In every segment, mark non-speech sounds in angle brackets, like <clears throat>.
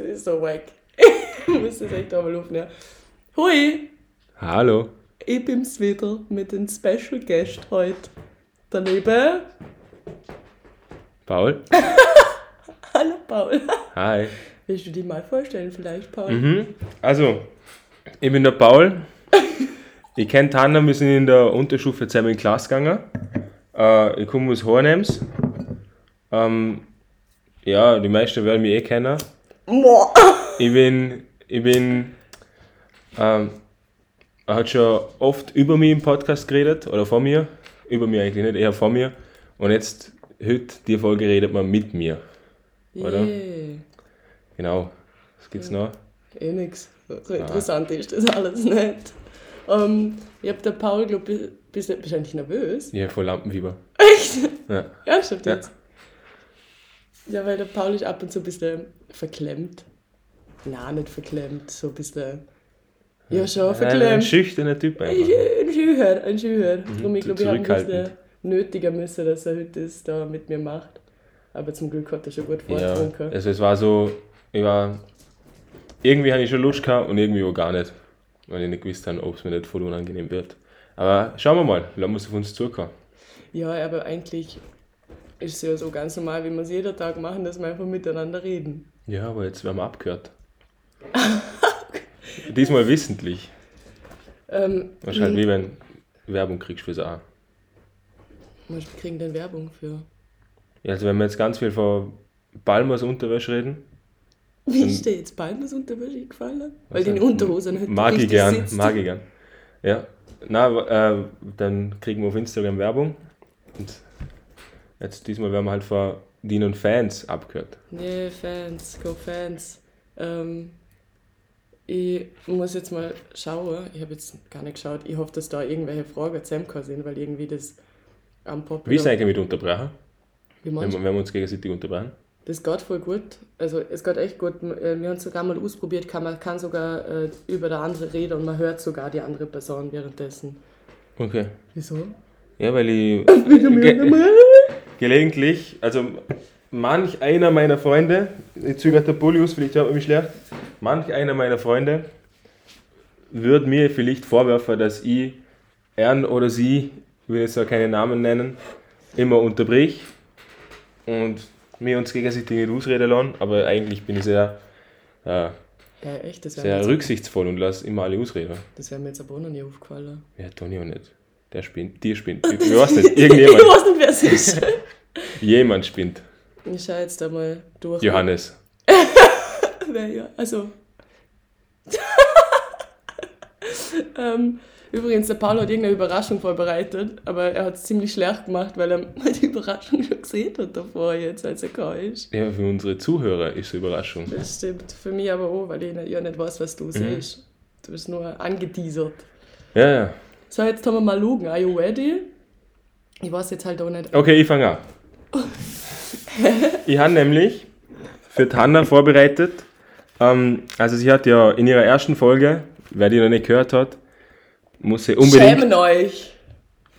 Das ist so wack. <laughs> ich muss das echt einmal aufnehmen. Hui, Hallo. ich bin's wieder mit dem Special Guest heute. Daneben, Paul. <laughs> hallo Paul. Hi. Willst du dich mal vorstellen vielleicht, Paul? Mhm. Also, ich bin der Paul. Ich kenne Tanner, wir sind in der Unterstufe zusammen in Klasse gegangen. Äh, ich komme aus Hornems. Ähm, ja, die meisten werden mich eh kennen. Moa. Ich bin, ich bin, ähm, er hat schon oft über mich im Podcast geredet, oder vor mir. Über mir eigentlich nicht, eher vor mir. Und jetzt, heute, die Folge redet man mit mir. Oder? Yeah. Genau. Was gibt's noch? Eh nix. So interessant ist das alles nicht. Ähm, ich hab der Paul, glaub ich, bist du eigentlich nervös? Ja, voll Lampenfieber. Echt? Ja. Ernsthaft Ja. jetzt? Ja. Weil der Paul ist ab und zu ein bisschen verklemmt. Na, nicht verklemmt, so ein bisschen. Ja, schon Ein verklemmt. schüchterner Typ Ein einfach. Ein Schücher, ein Schücher. Darum, ich glaube, ich habe ein bisschen nötiger müssen, dass er heute das da mit mir macht. Aber zum Glück hat er schon gut Ja, vorgetrunken. also es war so, ich war, irgendwie hatte ich schon Lust gehabt und irgendwie auch gar nicht. Weil ich nicht gewusst habe, ob es mir nicht voll unangenehm wird. Aber schauen wir mal, lassen wir es auf uns zukommen. Ja, aber eigentlich ist ja so ganz normal, wie wir es jeden Tag machen, dass wir einfach miteinander reden. Ja, aber jetzt werden wir abgehört. <laughs> Diesmal wissentlich. Ähm, Wahrscheinlich wie wenn du Werbung kriegst fürs A. wir kriegen dann Werbung für. Ja, also wenn wir jetzt ganz viel von Balmers Unterwäsche reden, Wie ist dir jetzt Balmers Unterwäsche gefallen? Weil die Unterhose nicht mag ich gern, sitzt. mag ich gern. Ja, na, äh, dann kriegen wir auf Instagram Werbung. Und jetzt diesmal werden wir halt von Dean und Fans abgehört. Nee, Fans, go Fans. Ähm, ich muss jetzt mal schauen. Ich habe jetzt gar nicht geschaut. Ich hoffe, dass da irgendwelche Fragen zusammengekommen sind, weil irgendwie das am Pop. Wie ist eigentlich mit Unterbrechen? Wie Wenn, wenn wir uns gegenseitig unterbrechen? Das geht voll gut. Also es geht echt gut. Äh, Wir haben es sogar mal ausprobiert, kann, man kann sogar äh, über der andere reden und man hört sogar die andere Person währenddessen. Okay. Wieso? Ja, weil ich <laughs> gelegentlich, also manch einer meiner Freunde, ich zögere der Bullius, vielleicht hört man mich schlecht, manch einer meiner Freunde würde mir vielleicht vorwerfen, dass ich er oder sie, ich will jetzt zwar keine Namen nennen, immer unterbrich und wir uns gegenseitig nicht ausreden lassen, aber eigentlich bin ich sehr, äh, Ja, echt, wäre sehr mir, jetzt- rücksichtsvoll und lasse immer alle ausreden. das wär mir jetzt aber auch noch nie aufgefallen. Ja, Toni auch nicht. Der spinnt, dir spinnt. Ich weiß nicht, Ich irgendjemand, weiß nicht, wer es ist. <laughs> jemand spinnt. Ich schaue jetzt da mal durch. Johannes. <laughs> Wer ja, also. <laughs> ähm, übrigens, der Paul hat irgendeine Überraschung vorbereitet, aber er hat es ziemlich schlecht gemacht, weil er die Überraschung schon gesehen hat davor, jetzt, als er gekommen ist. Ja, für unsere Zuhörer ist es eine Überraschung. Das stimmt. Für mich aber auch, weil ich nicht- ja nicht weiß, was du Mhm. siehst. Du bist nur angeteasert. Ja, ja. So, jetzt haben wir mal schauen. Are you ready? Ich weiß jetzt halt auch nicht. Okay, ich fange an. <laughs> ich habe nämlich für Tanna vorbereitet. Ähm, also sie hat ja in ihrer ersten Folge, wer die noch nicht gehört hat, muss sie unbedingt. Schämen euch!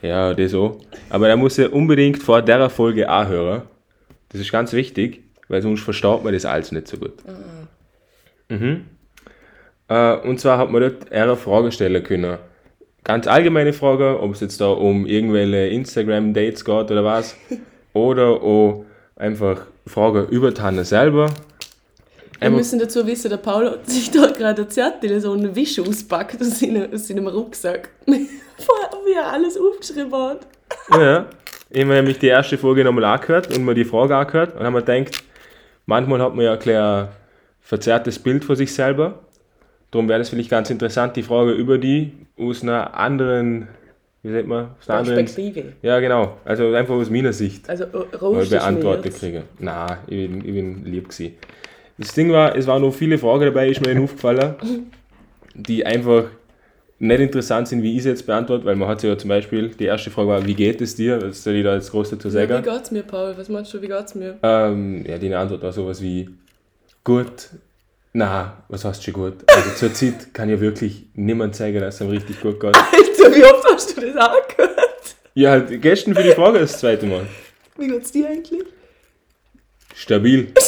Ja, das auch. Aber er muss ja unbedingt vor der Folge auch hören. Das ist ganz wichtig, weil sonst verstaut man das alles nicht so gut. Mhm. Äh, und zwar hat man dort eher eine Frage stellen können. Ganz allgemeine Frage, ob es jetzt da um irgendwelche Instagram-Dates geht oder was. <laughs> oder auch einfach Fragen über Tanne selber. Wir Einfach- müssen dazu wissen, der Paul hat sich da gerade Zettel, so einen Wisch auspackt aus seinem, aus seinem Rucksack. <laughs> Vorher, wie er alles aufgeschrieben hat. Ja, ich habe nämlich die erste Folge nochmal angehört und mir die Frage angehört und haben mir gedacht, manchmal hat man ja ein verzerrtes Bild von sich selber. Darum wäre das vielleicht ganz interessant, die Frage über die aus einer anderen, wie sagt man, aus einer anderen, Perspektive. ja genau, also einfach aus meiner Sicht Also mal roast beantwortet kriege. Na, ich bin, ich bin lieb gewesen. Das Ding war, es waren noch viele Fragen dabei, ist mir aufgefallen, <laughs> die einfach nicht interessant sind, wie ich sie jetzt beantworte, weil man hat ja zum Beispiel, die erste Frage war, wie geht es dir? Das soll ich da jetzt groß dazu Ja, sagen. wie geht's mir, Paul? Was meinst du, wie geht's mir? Ähm, ja, die Antwort war sowas wie gut. Na, was heißt schon gut? Also zur Zeit kann ja wirklich niemand zeigen, dass es ihm richtig gut geht. <laughs> Alter, wie oft hast du das angehört? Ja, halt gestern für die Frage das zweite Mal. Wie geht's dir eigentlich? Stabil. <laughs>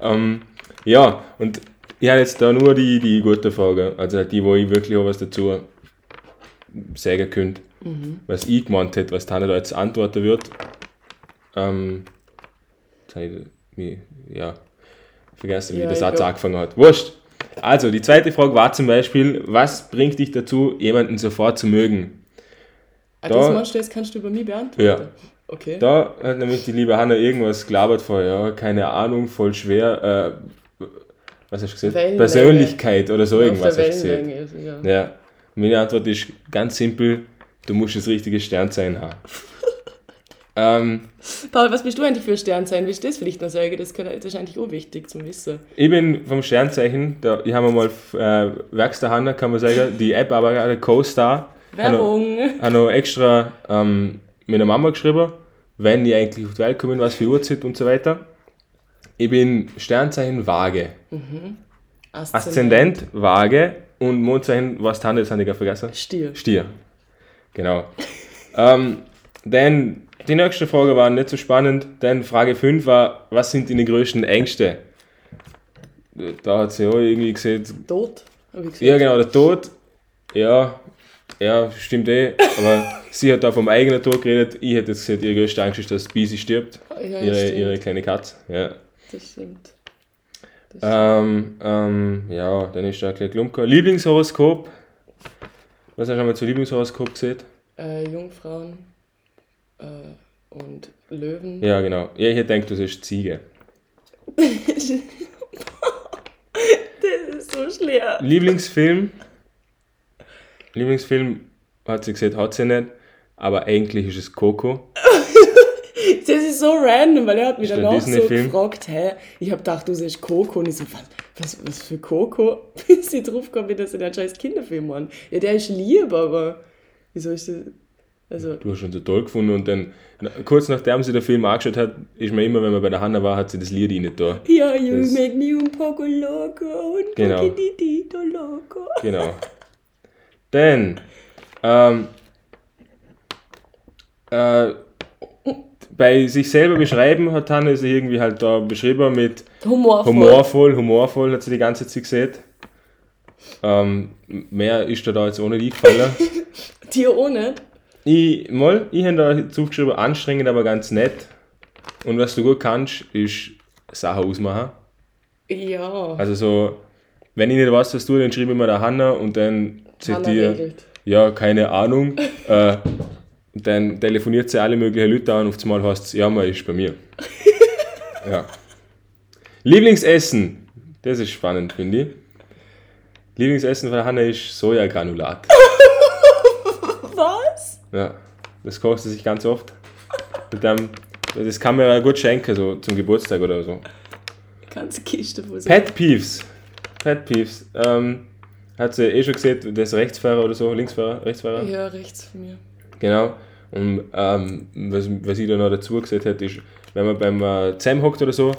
Ähm, ja, und ich habe jetzt da nur die, die gute Frage, also die, wo ich wirklich auch was dazu sagen könnte, was ich gemeint hätte, was Tanja da jetzt antworten wird. Ähm, ja, vergessen, wie Ja, der Satz angefangen hat. Wurscht. Also, die zweite Frage war zum Beispiel, was bringt dich dazu, jemanden sofort zu mögen? Ah, Da- das meinst du, das kannst du über mich beantworten? Ja. Okay. Da hat nämlich die liebe Hanna irgendwas gelabert vorher, ja, keine Ahnung, voll schwer, äh, was hast du gesagt? Wellenlänge. Persönlichkeit oder so irgendwas hast du gesagt. Ist, ja. Ja, meine Antwort ist ganz simpel, du musst das richtige Sternzeichen haben. Ähm, Paul, was bist du eigentlich für ein Sternzeichen? Willst du das vielleicht noch sagen? Das, kann, das ist eigentlich auch wichtig zum Wissen. ich bin vom Sternzeichen, da, ich habe mal äh, Werks der kann man sagen, die App aber gerade Co-Star. Werbung. habe noch extra ähm, mit der Mama geschrieben, wenn die eigentlich auf die Welt kommen, was für Uhrzeit und so weiter. Ich bin Sternzeichen Waage. Aszendent Waage und Mondzeichen, was Tante, das habe ich vergessen. Stier. Stier. Genau. <laughs> ähm, dann die nächste Frage war nicht so spannend, denn Frage 5 war, was sind deine größten Ängste? Da hat sie auch irgendwie gesehen, Tod. Ja, genau, der Tod. Ja, ja, stimmt eh. Aber <laughs> sie hat da vom eigenen Tod geredet. Ich hätte jetzt gesagt, ihre größte Angst ist, dass Bisi stirbt. Ja, ihre, stimmt. ihre kleine Katze. Ja. Das stimmt. Ähm, ähm, ja, dann ist da gleich Klumper. Lieblingshoroskop. Was hast du einmal zu Lieblingshoroskop gesehen? Äh, Jungfrauen äh, und Löwen. Ja, genau. Ja, ich gedacht, du siehst Ziege. <laughs> Das ist so schwer. Lieblingsfilm. Lieblingsfilm hat sie gesagt, hat sie nicht. Aber eigentlich ist es Coco. <laughs> Das ist so random, weil er hat mich Ist danach so gefragt, hä, ich hab gedacht, du siehst Coco und ich so, was, was, was für Coco? <laughs> Bis ich drauf komme, dass er den scheiß Kinderfilm Mann. Ja, der ist lieb, aber wieso ist das, also, Du hast schon so toll gefunden. Und dann, kurz nachdem sie den Film angeschaut hat, ist mir immer, wenn man bei der Hanna war, hat sie das Lied rein da. ja, you Das- make me un poco loco und Genau. poquitito loco. Genau. Dann, ähm, äh, bei sich selber beschreiben hat Hanna sie irgendwie halt da beschrieben mit Humorvoll. humorvoll, humorvoll hat sie die ganze Zeit gesehen. Ähm, mehr ist da, da jetzt ohne eingefallen. <laughs> Dir ohne? Ich, mal, ich habe da zugeschrieben, anstrengend, aber ganz nett. Und was du gut kannst, ist Sachen ausmachen. Ja. Also so, wenn ich nicht weiß, was du, dann schreibe ich mir der Hanna und dann regelt. ja, keine Ahnung. <laughs> äh, und dann telefoniert sie alle möglichen Leute an und auf einmal heißt es, ja, man ist bei mir. <laughs> ja. Lieblingsessen, das ist spannend, finde ich. Lieblingsessen von der Hanna ist Sojagranulat. <laughs> Ja, das kocht sie sich ganz oft. Mit dem, das kann man ja gut schenken, so zum Geburtstag oder so. Ganze Kiste voll so. Pet Peeves. Pet Peeves. Ähm, hat sie eh schon gesehen, das Rechtsfahrer oder so, Linksfahrer, Rechtsfahrer. Ja, rechts von mir. Genau. Und ähm, was, was ich da noch dazu gesagt hätte, ist, wenn man beim äh, Zem hockt oder so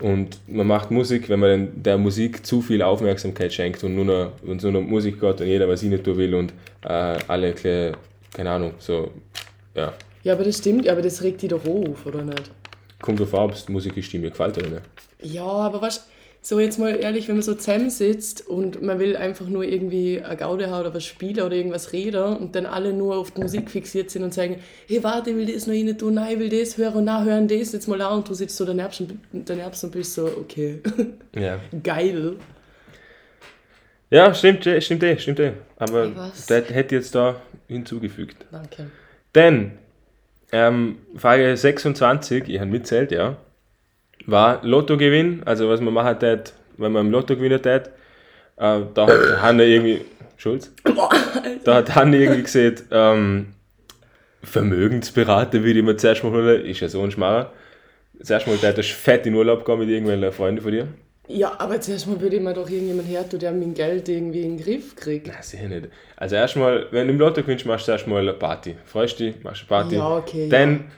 und man macht Musik, wenn man dann der Musik zu viel Aufmerksamkeit schenkt und nur noch, es nur noch Musik geht und jeder was ich nicht tun will und äh, alle, kle- keine Ahnung, so, ja, Ja, aber das stimmt, aber das regt die doch auf, oder nicht? kommt drauf an, ob es die Musik ist, die mir gefällt oder nicht. Ja, aber was, so jetzt mal ehrlich, wenn man so zusammensitzt und man will einfach nur irgendwie eine Gaude haben oder was spielen oder irgendwas reden und dann alle nur auf die Musik fixiert sind und sagen, hey, warte, ich will das noch rein tun, nein, ich will das hören und nein, hören das jetzt mal an und du sitzt so daneben und, daneben und bist so, okay, Ja. <laughs> geil. Ja, stimmt, eh, stimmt eh, stimmt eh. Aber das hätte jetzt da hinzugefügt. Danke. Denn ähm, Frage 26, ich habe mitzählt, ja, war Lottogewinn, also was man machen tät, wenn man im Lotto gewinnen tät. Äh, da hat Hanne irgendwie, Schulz, da hat Hanne irgendwie gesagt, ähm, Vermögensberater, wie die mir zuerst mal holen, ist ja so ein Schmarrer. Zuerst mal tät ich fett in Urlaub gehen mit irgendwelchen Freunden von dir. Ja, aber zuerst mal würde ich mir doch irgendjemand her, der mein Geld irgendwie in den Griff kriegt. Na, sicher nicht. Also erstmal, wenn du im Lotto gewinnst, machst du erstmal eine Party. Freust dich, machst eine Party. Ja, okay, Dann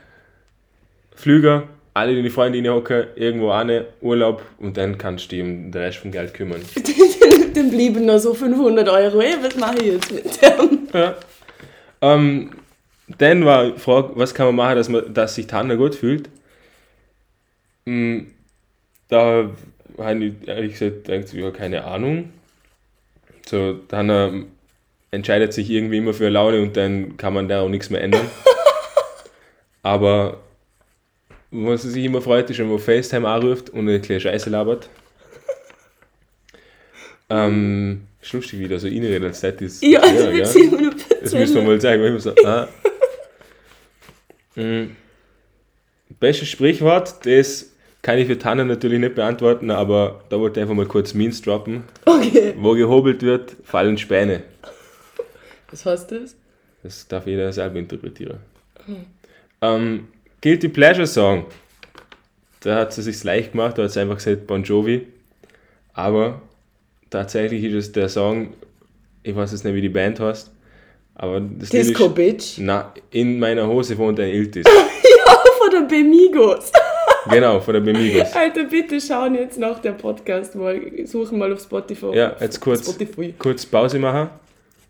Flüger, alle deine Freunde reinhocken, irgendwo an, Urlaub und dann kannst du dich um den Rest vom Geld kümmern. <laughs> Dann blieben noch so 500 Euro. Ey, was mache ich jetzt mit dem? Ja. Ähm, dann war die Frage, was kann man machen, dass, man, dass sich Tanja gut fühlt? Mm, da habe ich ehrlich gesagt gedacht, ja, keine Ahnung. So, dann ähm, entscheidet sich irgendwie immer für eine Laune und dann kann man da auch nichts mehr ändern. <laughs> Aber was sich immer freut, ist, wenn man FaceTime anruft und eine kleine Scheiße labert. Ähm, ist lustig, wie da so reinredet, als hätte ich Ja, also wir ziehen nur Das müssen wir mal zeigen, weil ich immer so, <laughs> ah. Mhm. Bestes Sprichwort, das kann ich für Tanne natürlich nicht beantworten, aber da wollte ich einfach mal kurz Means droppen. Okay. Wo gehobelt wird, fallen Späne. Was heißt das? Das darf jeder selber interpretieren. Ähm, Guilty Pleasure Song. Da hat sie sich leicht gemacht, da hat sie einfach gesagt Bon Jovi. Aber tatsächlich ist es der Song, ich weiß jetzt nicht, wie die Band heißt, aber das Disco ist, Bitch. na, in meiner Hose wohnt ein Iltis. <laughs> Ja, von der Bemigos. Genau, von der Bemigos. <laughs> Alter, bitte schauen jetzt nach der Podcast mal, suchen mal auf Spotify. Ja, jetzt kurz, Spotify. kurz Pause machen.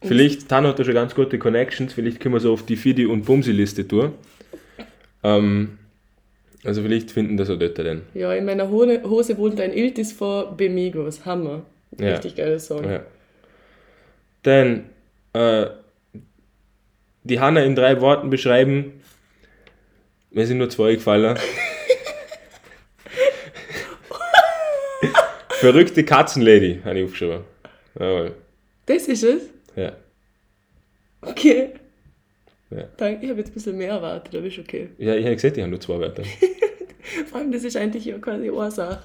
Vielleicht, Tan hat da schon ganz gute Connections, vielleicht können wir so auf die Fidi- und Bumsi-Liste tun. Ähm, also vielleicht finden das auch dort dann. Ja, in meiner Hose, wohnt ein Iltis von Bemigos. Hammer. Ja. Richtig geiler Song. Ja. Dann äh, die Hanna in drei Worten beschreiben. Mir sind nur zwei gefallen. <laughs> Verrückte Katzenlady, habe ich aufgeschrieben. Jawohl. Das ist es? Ja. Okay. Ja. Danke, ich habe jetzt ein bisschen mehr erwartet, aber ist okay. ja, ich habe gesagt, ich habe nur zwei Wörter. <laughs> Vor allem, das ist eigentlich ja quasi Ursache.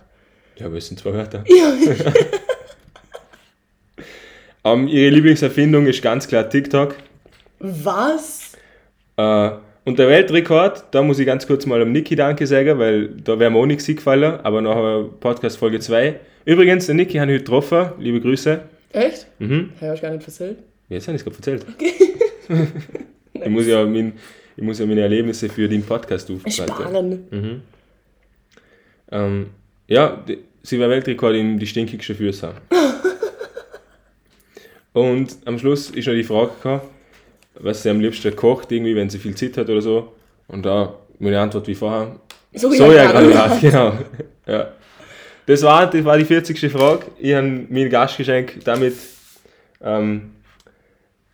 Ja, aber es sind zwei Wörter. Ja. <laughs> Ähm, ihre Lieblingserfindung ist ganz klar TikTok. Was? Äh, und der Weltrekord, da muss ich ganz kurz mal am Niki Danke sagen, weil da wäre mir auch nichts gefallen, aber nachher Podcast Folge 2. Übrigens, den Niki habe ich heute getroffen, liebe Grüße. Echt? Mhm. Habe ich gar nicht erzählt. Jetzt habe ich es gerade erzählt. <laughs> <laughs> ich, muss ja mein, ich muss ja meine Erlebnisse für den Podcast aufschreiben. Sparen. Ähm, ja, die, sie war Weltrekordin die stinkigste Füße. <laughs> Und am Schluss ist noch die Frage gekommen, was sie am liebsten kocht, irgendwie, wenn sie viel Zeit hat oder so. Und da meine Antwort wie vorher, Sojagranulat, <laughs> genau. Ja. Das war, das war die 40. Frage. Ich habe mein Gastgeschenk damit ähm,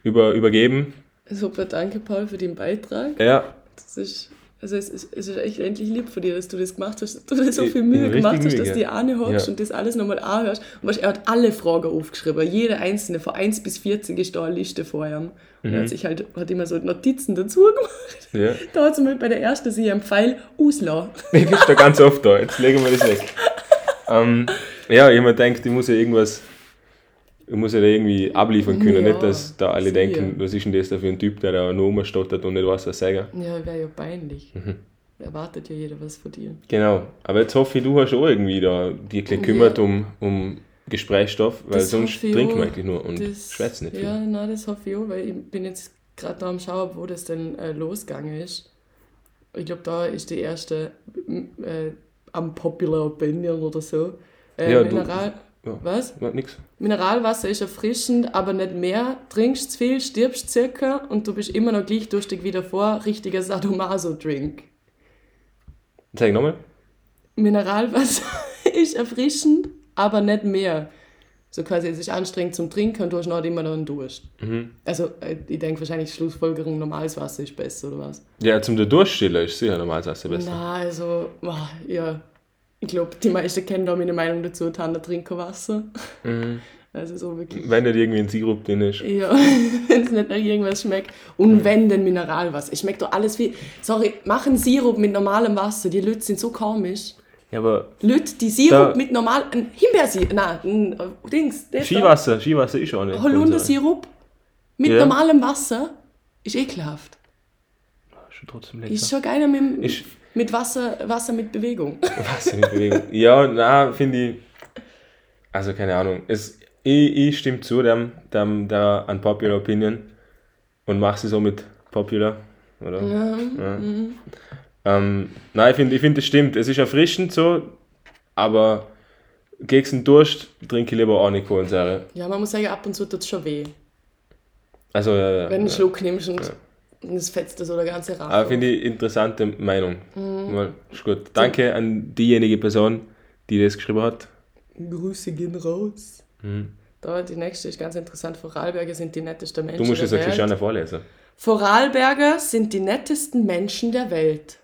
über, übergeben. Super, danke Paul für den Beitrag. Ja, Das ist, also es ist, es ist echt endlich lieb von dir, dass du das gemacht hast, dass du dir so viel Mühe gemacht hast, dass die Ahne hockst Ja. und das alles nochmal anhörst. Und weißt, er hat alle Fragen aufgeschrieben, jede einzelne, von 1 bis 40 ist da eine Liste vor ihm. Und Mhm. er hat sich halt, hat immer so Notizen dazu gemacht. ja. Da hat sie mal bei der ersten sie am Pfeil auslassen. <laughs> Ich ist da ganz oft da. Jetzt legen wir das weg. ähm, ja, ich habe mir gedacht, ich muss ja irgendwas, muss ja da irgendwie abliefern können. Ja, nicht, dass da alle denken, was ist denn das da für ein Typ, der da nur rumstottert und nicht weiß, was sagen. Ja, wäre ja peinlich. Mhm. Erwartet ja jeder was von dir. Genau. Aber jetzt hoffe ich, du hast auch irgendwie da dich Ja. gekümmert um, um Gesprächsstoff, weil Das sonst trinken wir eigentlich nur und schwätzen nicht viel. Ja, nein, das hoffe ich auch, weil ich bin jetzt gerade da am Schauen, wo das denn äh, losgegangen ist. Ich glaube, da ist die erste äh, unpopular opinion oder so. Äh, Ja, du- Mineral, ja. Was? Ja, nix. Mineralwasser ist erfrischend, aber nicht mehr. Trinkst viel, stirbst circa und du bist immer noch gleich durstig wie davor. Richtiger Sadomaso-Drink. Zeig nochmal. Mineralwasser <laughs> ist erfrischend, aber nicht mehr. So quasi, es ist anstrengend zum Trinken und du hast noch immer noch einen Durst. Mhm. Also, äh, ich denke wahrscheinlich Schlussfolgerung, normales Wasser ist besser, oder was? Ja, zum Durchstiller ist sicher normales Wasser besser. Na, also, boah, ja. Ich glaube, die meisten kennen da meine Meinung dazu, Tanner trinken Wasser. Mhm. <laughs> Also so wirklich. Wenn nicht irgendwie ein Sirup drin ist. Ja, <laughs> wenn es nicht nach irgendwas schmeckt. Und wenn, dann Mineralwasser. Es schmeckt doch alles wie. Sorry, machen Sirup mit normalem Wasser. Die Leute sind so komisch. Ja, aber Leute, die Sirup mit normal. Ein Himbeersirup. Nein, ein äh, Dings. Skiwasser, Skiwasser ist auch nicht. Holundersirup mit Ja. normalem Wasser ist ekelhaft. Schon trotzdem lecker. Ist schon geiler mit, Ist- mit Wasser, Wasser mit Bewegung. <laughs> Wasser mit Bewegung. Ja, na, finde ich. Also keine Ahnung. Es, ich, ich stimme zu dem, dem der Unpopular Opinion und mache sie so mit Popular, oder? Ja. Ähm, nein, ich finde, ich find, das stimmt. Es ist erfrischend so, aber gegen den Durst trinke ich lieber auch nicht Kohlensäure. Ja, man muss sagen, ab und zu tut es schon weh. Also, ja, ja, Wenn du einen ja. Schluck nimmst und, es fetzt da so der ganze Aber Rachen. finde ich interessante Meinung. Mhm. Mal, ist gut. Danke an diejenige Person, die das geschrieben hat. Grüße gehen raus. Mhm. Da, die nächste ist ganz interessant. Vorarlberger sind die nettesten Menschen Du musst eine Welt. Christiane vorlesen. Vorarlberger sind die nettesten Menschen der Welt.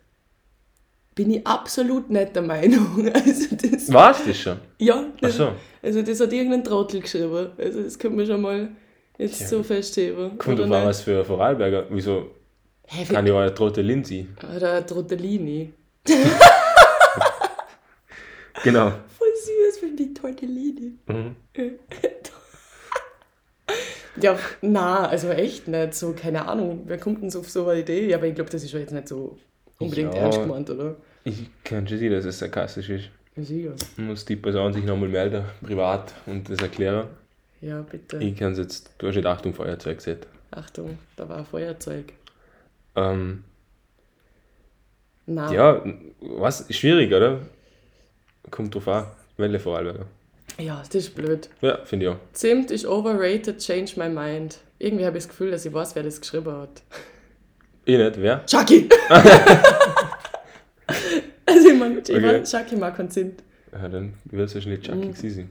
Bin ich absolut nicht der Meinung. <laughs> Also das, Was das schon? ja, das, so. also das hat irgendein Trottel geschrieben. Also das können wir schon mal jetzt so festheben. Kommt auf was für Vorarlberger. Wieso Hä, kann ja auch eine Trotte Lindsay? Oder Trottellini. <laughs> Genau. Voll süß, finde ich Tortellini. Mhm. <laughs> Ja, na, also echt nicht. So, keine Ahnung, wer kommt denn so auf so eine Idee? Ja, aber ich glaube, das ist ja jetzt nicht so unbedingt Ja. ernst gemeint, oder? Ich kann schon sehen, dass es sarkastisch ist. Ja, sicher. Muss die Person sich nochmal melden, privat, und das erklären. Ja, bitte. Ich kann es jetzt, du hast nicht Achtung, Feuerzeug gesehen. Achtung, da war ein Feuerzeug. Ähm, Na, ja, was? Schwierig, oder? Kommt drauf an. Welle Vorarlberger. ja, das ist blöd. Ja, finde ich auch. Zimt ist overrated, change my mind. Irgendwie habe ich das Gefühl, dass ich weiß, wer das geschrieben hat. Ich nicht, wer? Chucky! <laughs> also ich meine, ich Okay. mein, Chucky mag keinen Zimt. Ja, dann wird es wahrscheinlich Chucky Mhm. sein.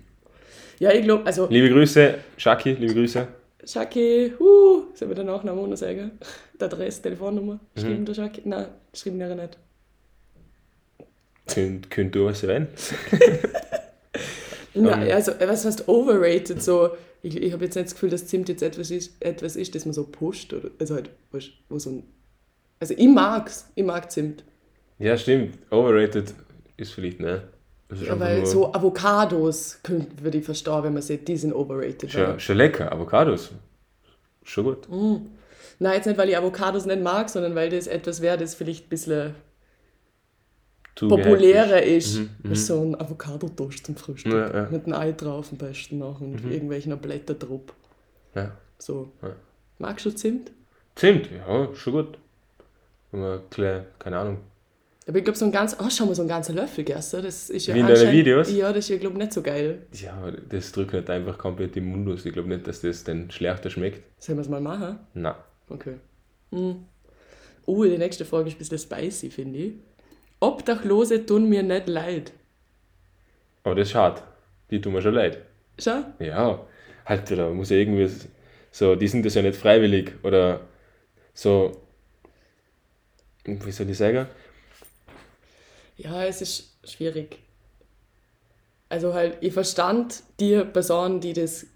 Ja, ich glaube, also Liebe Grüße, Chucky, liebe Grüße. Chucky, huh, sollen wir den Nachnamen ohne sagen? Die Adresse, Telefonnummer, Mhm. schreiben der Chucky? Nein, schreiben er nicht. Könnt, könnt du was sein? <laughs> Nein, Ähm. also, was heißt overrated? So, ich, ich habe jetzt nicht das Gefühl, dass Zimt jetzt etwas ist, etwas ist das man so pusht. Oder, also halt, weißt, wo so ein, also ich mag's, ich mag Zimt. Ja, stimmt. Overrated ist vielleicht, ne? Ja, weil so Avocados würde ich verstehen, wenn man sieht, die sind overrated. Schon, schon lecker, Avocados. Schon gut. Nein, jetzt nicht, weil ich Avocados nicht mag, sondern weil das etwas wäre, das vielleicht ein bisschen Zu populärer ist. Mhm, mhm. So ein Avocado-Toast zum Frühstück. Ja, ja. Mit einem Ei drauf am besten noch und Mhm. irgendwelchen Blätter drauf. Ja. So. Ja. Magst du Zimt? Zimt, ja, schon gut. Wenn man klar, keine Ahnung. Aber ich glaube, so ein ganz, oh, schau mal, so ein ganzer Löffel, gell? Das ist ja Wie in deinen Videos? Ja, das ist ja, glaube ich, nicht so geil. Ja, aber das drückt nicht einfach komplett im Mund aus. Ich glaube nicht, dass das dann schlechter schmeckt. Sollen wir es mal machen? Na. Okay. Hm. Oh, die nächste Frage ist ein bisschen spicy, finde ich. Obdachlose tun mir nicht leid. Aber das ist schade. Die tun mir schon leid. Schau? Ja, halt, da muss ja irgendwie so, die sind das ja nicht freiwillig oder so, wie soll ich sagen? Ja, es ist schwierig. Also halt, ich verstand die Person, die das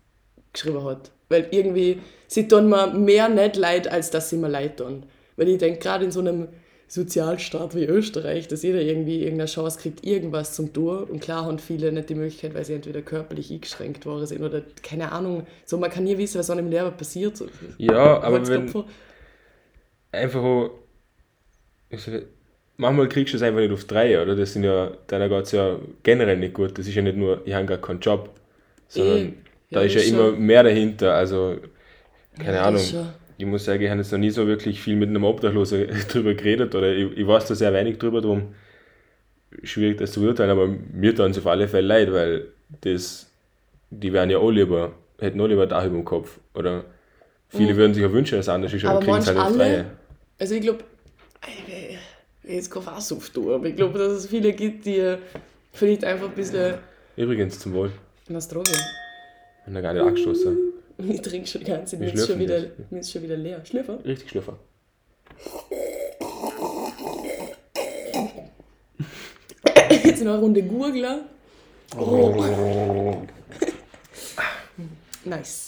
geschrieben hat. Weil irgendwie, sie tun mir mehr nicht leid, als dass sie mir leid tun. Weil ich denke, gerade in so einem Sozialstaat wie Österreich, dass jeder irgendwie irgendeine Chance kriegt, irgendwas zum tun. Und klar haben viele nicht die Möglichkeit, weil sie entweder körperlich eingeschränkt worden sind oder keine Ahnung. So, man kann nie wissen, was an dem Lehrer passiert. Ja, aber wenn einfach sag, manchmal kriegst du es einfach nicht auf drei, oder? Das sind ja, dann geht es ja generell nicht gut. Das ist ja nicht nur, ich habe gar keinen Job, sondern da ja, ist ja das immer mehr dahinter. Also, keine Ja, Ahnung. Ich muss sagen, ich habe jetzt noch nie so wirklich viel mit einem Obdachlosen <laughs> drüber geredet oder ich, ich weiß da sehr wenig drüber, darum schwierig das zu beurteilen, aber mir tun es auf alle Fälle leid, weil das, die wären ja auch lieber, hätten auch lieber Dach über dem Kopf. Oder viele würden sich ja wünschen, dass es anders ist, aber, Mhm. Aber kriegen es halt alle- freie. Also ich glaube, jetzt kein Fass auftun, aber ich glaube, dass es viele gibt, die vielleicht einfach ein bisschen Übrigens zum Wohl. was Drogen. Und da gar nicht angestoßen. <laughs> Ich trinke schon die ganze Zeit, mir ist, schon wieder, mir ist schon wieder leer. Schlürfer? Richtig schlürfer. <laughs> Jetzt noch eine Runde Gurgler. Oh. <laughs> Nice.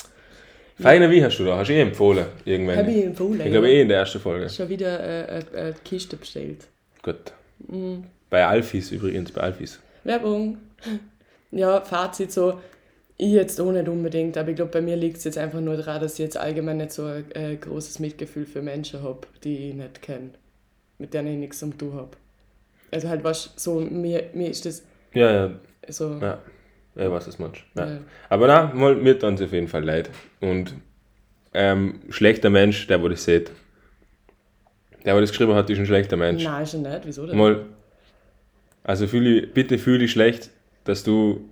Feiner wie hast du da? Hast du eh empfohlen? Irgendwann. Habe ich empfohlen. ich glaube eh in der ersten Folge. Schon wieder äh, äh, eine Kiste bestellt. Gut. Mhm. Bei Alfis übrigens, bei Alfis. Werbung. <laughs> Ja, Fazit so, ich jetzt auch nicht unbedingt, aber ich glaube, bei mir liegt es jetzt einfach nur daran, dass ich jetzt allgemein nicht so ein äh, großes Mitgefühl für Menschen habe, die ich nicht kenne, mit denen ich nichts am tun habe. Also halt, was so, mir, mir ist das Ja, ja, so, ja. Ja, was ist manch. Ja. Aber na, mal, mir tun sie auf jeden Fall leid. Und ähm, schlechter Mensch, der, wo das sieht. Der, wo das geschrieben hat, ist ein schlechter Mensch. nein, ist er nicht, wieso denn? Mal, also fühl, ich- bitte fühl dich schlecht, dass du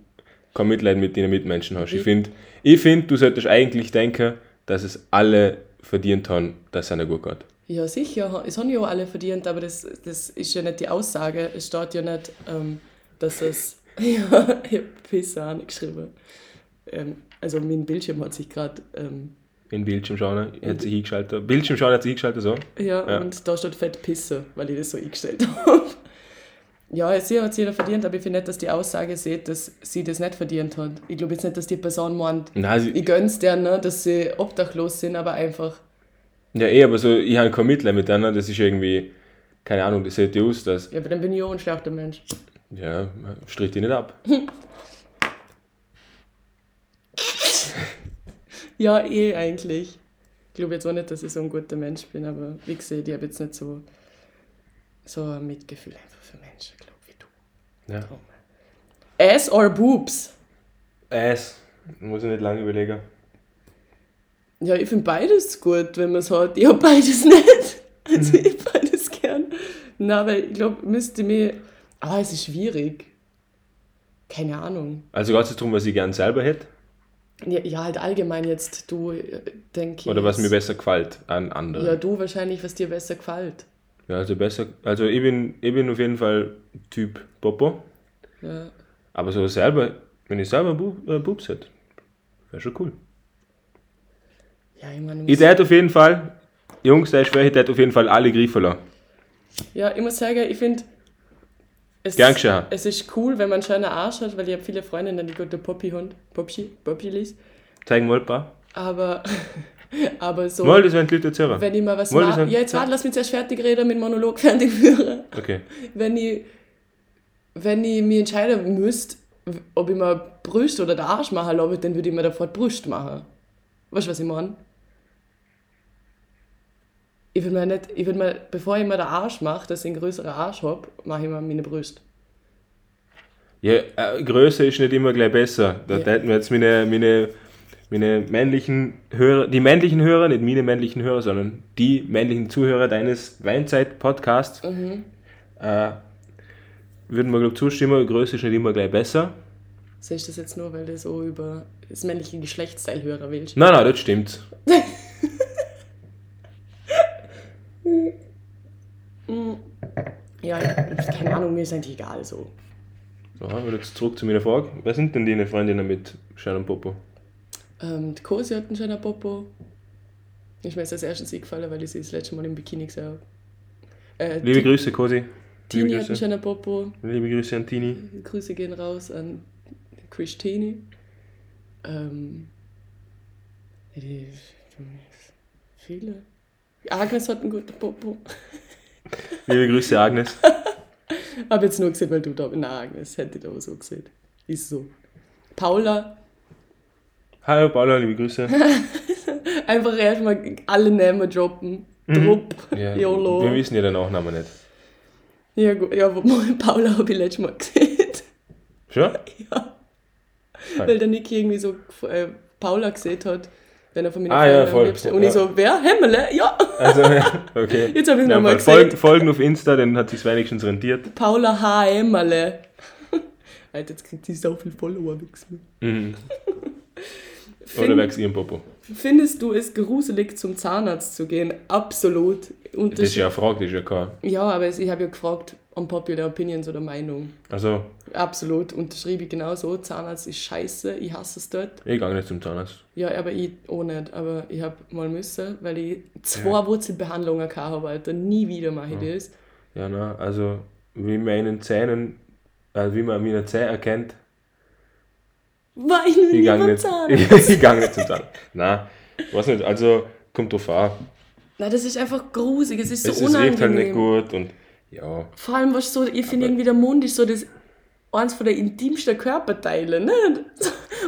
kein Mitleid mit deinen Mitmenschen hast. Ich Mhm. finde, ich find, du solltest eigentlich denken, dass es alle verdient haben, dass es ihnen gut geht. Ja, sicher, es haben ja auch alle verdient, aber das, das ist ja nicht die Aussage. Es steht ja nicht, ähm, dass es <laughs> Ja, ich habe Pisse angeschrieben. Ähm, also mein Bildschirm hat sich gerade... Ähm, In Bildschirm schauen, hat sich eingeschaltet. Bildschirm schauen hat sich eingeschaltet, so. ja, Ja. und da steht fett Pisse, weil ich das so eingestellt <laughs> habe. Ja, sie hat es jeder verdient, aber ich finde nicht, dass die Aussage sieht, dass sie das nicht verdient hat. Ich glaube jetzt nicht, dass die Person meint, Nein, sie, ich gönn's denen, ne, dass sie obdachlos sind, aber einfach... ja eh, aber so, ich habe kein Mitleid mit denen, das ist irgendwie, keine Ahnung, das sieht ja aus, dass, Ja, aber dann bin ich auch ein schlechter Mensch. Ja, stritt die nicht ab. <laughs> Ja, eh eigentlich. Ich glaube jetzt auch nicht, dass ich so ein guter Mensch bin, aber wie gesagt, ich habe jetzt nicht so, so ein Mitgefühl einfach für Menschen, glaube wie du. Ja. Ass or boobs? Ass, muss ich nicht lange überlegen. Ja, ich finde beides gut, wenn man es hat. Ich habe beides <laughs> nicht. Also ich beides gern. Na, weil ich glaube, müsste mir... Aber es ist schwierig. Keine Ahnung. Also geht es darum, was ich gern selber hätte? Ja, ja halt allgemein jetzt, du, äh, denke ich. Oder was mir besser gefällt an anderen? Ja, du wahrscheinlich, was dir besser gefällt. Ja, also besser. Also ich bin, ich bin auf jeden Fall Typ Popo. Ja. Aber so selber, wenn ich selber Bub, äh, Bubs hätte, wäre schon cool. Ja, ich meine, Ich hätte auf jeden Fall, Jungs, der ist schwer, ich hätte auf jeden Fall alle Griffe lassen. Ja, ich muss sagen, ich finde, es, Gern geschehen. es ist cool, wenn man einen schönen Arsch hat, weil ich habe viele Freundinnen, die gute Poppy-Hund, Poppy, Poppy Zeigen mal ein paar. aber, <laughs> aber so, Mal, das werden die Leute jetzt hören. wenn ich mal was Mal, ja jetzt warte, lass mich zuerst fertig reden, mit Monolog <laughs> fertig führen. Okay. Wenn ich, wenn ich mich entscheiden müsste, ob ich mir Brust oder den Arsch machen lasse, dann würde ich mir sofort Brust machen. Weißt du, was ich meine? Ich würde mir nicht, ich würde mir, bevor ich mir den Arsch mache, dass ich einen größeren Arsch habe, mache ich mir meine Brust. Ja, äh, Größe ist nicht immer gleich besser. Da Ja. hätten wir jetzt meine, meine, meine männlichen Hörer, die männlichen Hörer, nicht meine männlichen Hörer, sondern die männlichen Zuhörer deines Weinzeit-Podcasts, Mhm. äh, würden wir, glaube zustimmen, Größe ist nicht immer gleich besser. Sehe ich das jetzt nur, weil du so über das männliche Geschlechtsteil hören willst? Nein, nein, das stimmt. <laughs> Ja, keine Ahnung, mir ist eigentlich egal so. So, und jetzt zurück zu meiner Frage. Wer sind denn deine Freundinnen mit Shannon Popo? Ähm, die Cosi hat einen schönen Popo. Ist mir jetzt als erstes eingefallen, weil ich sie das letzte Mal im Bikini gesehen habe. Äh, Liebe Ti- Grüße, Cosi. Tini Liebe hat einen schönen Popo. Liebe Grüße an Tini. Grüße gehen raus an Christine. Ähm, ja, die, viele. Agnes hat einen guten Popo. Liebe Grüße, Agnes. <laughs> Habe jetzt nur gesehen, weil du da bist. Nein, Agnes hätte ich aber so gesehen. Ist so. Paula, Hallo Paula, liebe Grüße. <laughs> einfach erstmal alle Namen droppen. Drupp, Mhm. Ja, YOLO. wir wissen ja den Nachnamen nicht. Ja, gut. Ja, <laughs> Paula habe ich letztes Mal gesehen. Schon? ja. Hi. Weil der Niki irgendwie so äh, Paula gesehen hat, wenn er von meiner Ah, ja, voll. liebsten- Und Ja. ich so, wer? Hemmele? Ja. Also, ja, <laughs> okay. Jetzt habe ich Ja, nochmal mal gesehen. folgen, folgen auf Insta, dann hat sich wenigstens rentiert. Paula H. Emmele. <laughs> Alter, jetzt kriegt sie so viel Follower. mir. Mhm. <laughs> Oder wächst ihren Popo. findest du es gruselig, zum Zahnarzt zu gehen? Absolut. Und Das ist ja eine Frage, das ist ja kein. ja, aber es- ich habe ja gefragt, unpopular Opinions oder Meinung. Also, Absolut, unterschriebe ich genauso. Zahnarzt ist scheiße, ich hasse es dort. ich gehe nicht zum Zahnarzt. Ja, aber ich auch nicht. Aber ich habe mal müssen, weil ich zwei Wurzelbehandlungen gehabt habe, Alter. Nie wieder mache ich das. Ja, na, also, wie man in den Zähnen, also wie man an meinen Zähnen erkennt, War ich noch nie beim nicht, Zahnarzt. <laughs> ich gehe nicht zum Zahnarzt. Nein, weiß nicht, also, kommt drauf an. Nein, das ist einfach grusig, es ist so Es, es unangenehm. riecht halt nicht gut und, ja. Vor allem, was so, ich finde irgendwie der Mund ist so das eins von der intimsten Körperteile, ne?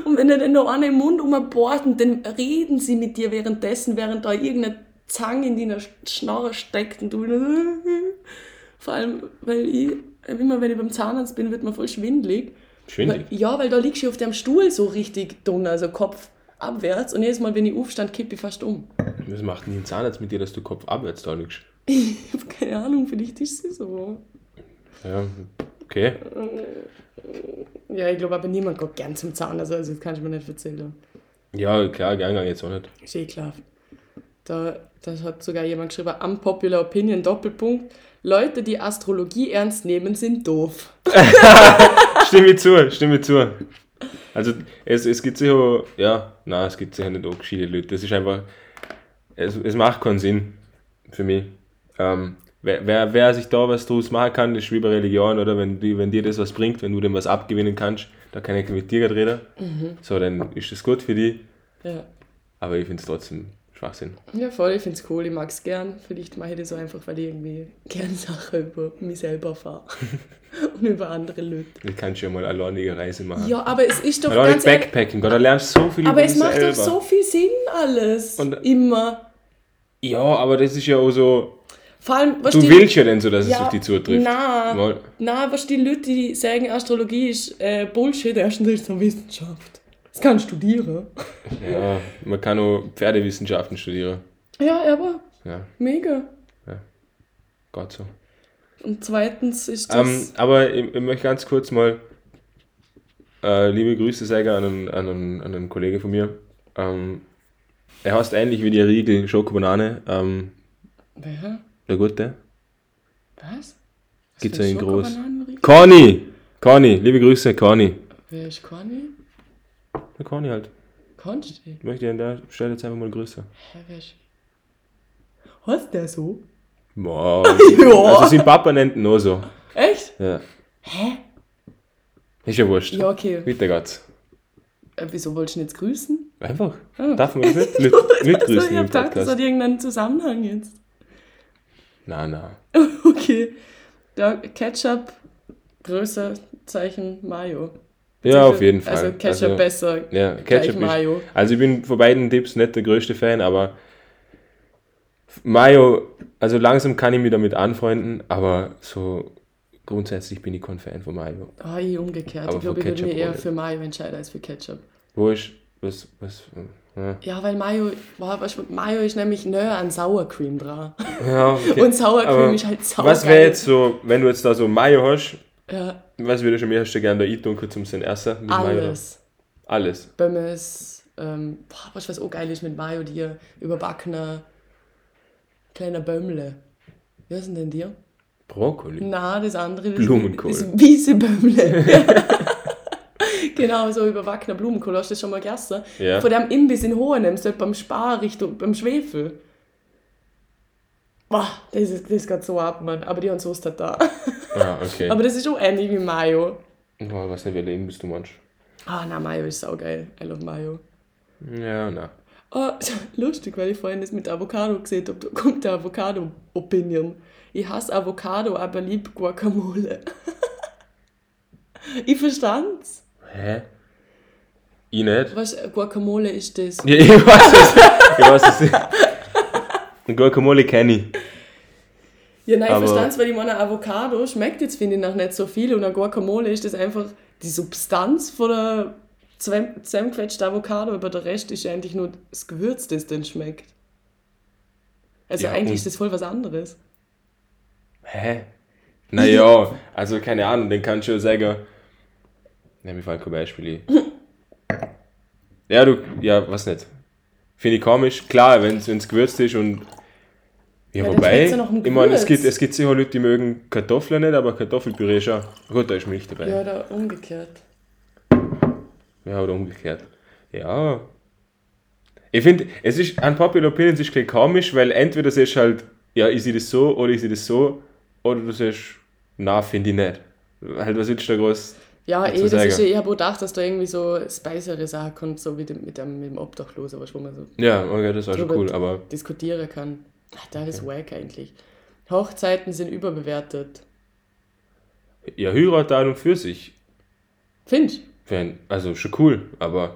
Und wenn er dann noch einer im Mund umbohrt und dann reden sie mit dir währenddessen, während da irgendeine Zange in deiner Schnorre steckt und du vor allem, weil ich, immer wenn ich beim Zahnarzt bin, wird mir voll schwindlig. Schwindig. Weil, ja, weil da liegst du auf dem Stuhl so richtig dumm, also Kopf abwärts und jedes Mal, wenn ich aufstand, kippe ich fast um. Was macht denn ein Zahnarzt mit dir, dass du Kopf abwärts da liegst? <laughs> Ich habe keine Ahnung, vielleicht ist es so. Ja, okay. Ja, ich glaube aber niemand geht gern zum Zahnarzt, also das kann ich mir nicht erzählen. Ja, klar, gern gehe jetzt auch nicht. Ist eh klar. Da, da hat sogar jemand geschrieben, unpopular opinion, Doppelpunkt. Leute, die Astrologie ernst nehmen, sind doof. <laughs> stimme ich zu, stimme ich zu. Also es, es gibt sicher, ja, nein, es gibt sicher nicht auch gescheite Leute. Das ist einfach, es, es macht keinen Sinn für mich. Ähm, wer, wer, wer sich da was draus machen kann, ist wie bei Religion, oder? Wenn, die, wenn dir das was bringt, wenn du dem was abgewinnen kannst, da kann ich mit dir reden. Mhm. So, dann ist das gut für dich. Ja. Aber ich finde es trotzdem Schwachsinn. Ja, voll, ich finde es cool, ich mag es gern. Vielleicht mache ich das so einfach, weil ich irgendwie gern <laughs> Sachen über mich selber fahre. <laughs> und über andere Leute. Du kannst ja mal eine alleinige Reise machen. Ja, aber es ist doch Alleine ganz Backpacking, Gott, da lernst du so viel aber über es dich macht selber. doch so viel Sinn alles. Und- Immer. Ja, aber das ist ja auch so, Vor allem, was du die, willst ja dann so, dass es ja, auf dich zutrifft. Mal. na, was die Leute, die sagen, Astrologie ist äh, Bullshit, erstens ist es eine Wissenschaft. Das kann studieren. Ja, man kann auch Pferdewissenschaften studieren. Ja, aber Ja, mega. Gott so. Und zweitens ist das. Ähm, aber ich, ich möchte ganz kurz mal äh, liebe Grüße sagen an einen, an, einen, an einen Kollegen von mir. Ähm, er heißt ähnlich wie die Riegel Schokobanane. Ähm, wer? Der Gute. Was? Was Gibt's in groß. Conny! Conny, liebe Grüße, Conny. Wer ist Conny? Der Conny halt. Konsti. Ich möchte an der Stelle jetzt einfach mal Grüße. Hä, wer ist. Heißt der so? Boah. <laughs> Ja. Also sein Papa nennt ihn nur so. Echt? Ja. Hä? Ist ja wurscht. Ja, okay. Bitte geht's. Äh, wieso wolltest du ihn jetzt grüßen? Einfach. Ah. Darf man das nicht? <laughs> Leute, Leute Also, grüßen ich hab gedacht, das hat irgendeinen Zusammenhang jetzt. Nein, nein. <laughs> Okay. Ja, Ketchup, Größe, Zeichen, Mayo. Ja, auf jeden Fall. Also Ketchup besser, Ja, Ketchup Mayo. Also ich bin von beiden Tipps nicht der größte Fan, aber Mayo, also langsam kann ich mich damit anfreunden, aber so grundsätzlich bin ich kein Fan von Mayo. Ah, ich umgekehrt. Aber ich glaube, ich würde mich eher für Mayo entscheiden als für Ketchup. Wo ist, was, was, ja, Ja, weil Mayo, du, Mayo ist nämlich näher an Sour Cream dran. ja <laughs> okay. Und Sour Cream Aber ist halt sauer. Was wäre jetzt so, wenn du jetzt da so Mayo hast, Ja, was würdest du am ersten gerne da eintun, zum sein Essen mit Mayo? alles. Alles. Pommes, ähm, boah, du, was auch geil ist mit Mayo, die überbackener kleiner Bömmle. Wie heißt denn dir? Brokkoli. Na, das andere, Blumenkohl. Das wiese Bömmle. <laughs> <laughs> <laughs> genau, so überbackener Blumenkohl. Hast du das schon mal gegessen? Ja. Von dem Imbiss in Hohenem, so beim Spar Richtung, beim Schwefel. Boah, das, ist, das geht so ab, Mann. Aber die haben Soße da. Ah, okay. <laughs> Aber das ist auch ähnlich wie Mayo. Boah, was nicht, welcher bist du meinst. Ah, na, Mayo ist saugeil. I love Mayo. Ja, na. Oh, <laughs> lustig, weil ich vorhin das mit Avocado gesehen habe. Da kommt der Avocado-Opinion. Ich hasse Avocado, aber lieb Guacamole. ich verstand's. Hä? Ich nicht? Was, Guacamole ist das? Ja, <laughs> ich weiß es. Ich weiß es Guacamole kenne ich. Ja, nein, ich Aber- verstand's, weil ich meine, Avocado schmeckt jetzt, finde ich, noch nicht so viel. Und ein Guacamole ist das einfach die Substanz von der zusammen- zusammengequetschten Avocado, aber der Rest ist ja eigentlich nur das Gewürz, das dann schmeckt. Also Ja, eigentlich ist das voll was anderes. Hä? Naja, <laughs> also keine Ahnung, dann kannst du ja sagen. Ne, mir fällt kein Beispiel ein. <laughs> Ja, du, ja, was nicht. Finde ich komisch. Klar, wenn es gewürzt ist und. Ja, Ja, wobei, ja ich meine, es gibt, es gibt sicher Leute, die mögen Kartoffeln nicht, aber Kartoffelpüree schon. Gut, da ist Milch dabei. Ja, oder umgekehrt. Ja, oder umgekehrt. Ja. Ich finde, es ist, an Popular Opinions ist gleich komisch, weil entweder sagst du halt, ja, ich sehe das so, oder ich sehe das so, oder du sagst, na, finde ich nicht. Halt, was willst du da groß? Ja, eh, das ist ja, ich habe gedacht, dass da irgendwie so spicere Sachen kommt, so wie mit, dem, mit dem Obdachlosen, du, wo man so Ja, okay, das war schon cool, aber diskutieren kann. Ach, das ist wack eigentlich. Hochzeiten sind überbewertet. ja, Heirat an und für sich. Fan- Also schon cool, aber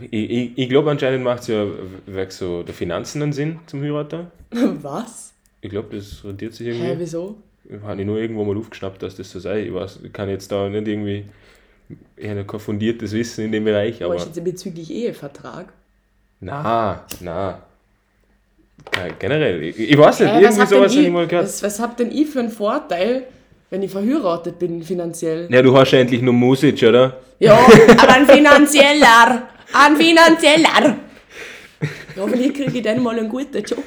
ich, ich, ich glaube anscheinend macht es ja weg so der Finanzen einen Sinn zum Heiraten. <laughs> Was? Ich glaube, das rentiert sich Hä, irgendwie. wieso? Habe ich nur irgendwo mal aufgeschnappt, dass das so sei. Ich weiß, ich kann jetzt da nicht irgendwie, ich habe kein fundiertes Wissen in dem Bereich, Aber ist jetzt bezüglich Ehevertrag? na, na. Generell, ich, ich weiß nicht, was, irgendwie sowas habe ich, mal gehört. was, was hab denn ich für einen Vorteil, wenn ich verheiratet bin finanziell? Ja, du hast ja endlich nur Music, oder? Ja, <laughs> aber ein finanzieller. Ein finanzieller. Ja, vielleicht kriege ich dann mal einen guten Job,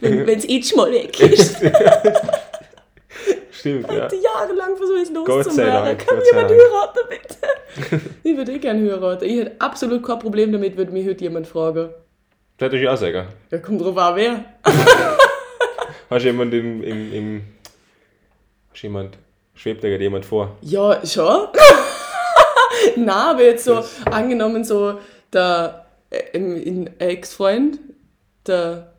wenn es jetzt mal weg ist. <laughs> Stimmt, ja. Und jahrelang versuche ich loszuwerden. Kann sei jemand heiraten, bitte? <laughs> ich würde eh gerne heiraten. Ich hätte absolut kein Problem damit, würde mich heute jemand fragen. Das hätte ich auch sagen. Ja, kommt drauf an, wer. <laughs> Hast du jemand im, im, im hast jemand, schwebt da gerade jemand vor? Ja, schon. <laughs> Na, aber jetzt so angenommen, so der äh, ein Ex-Freund, der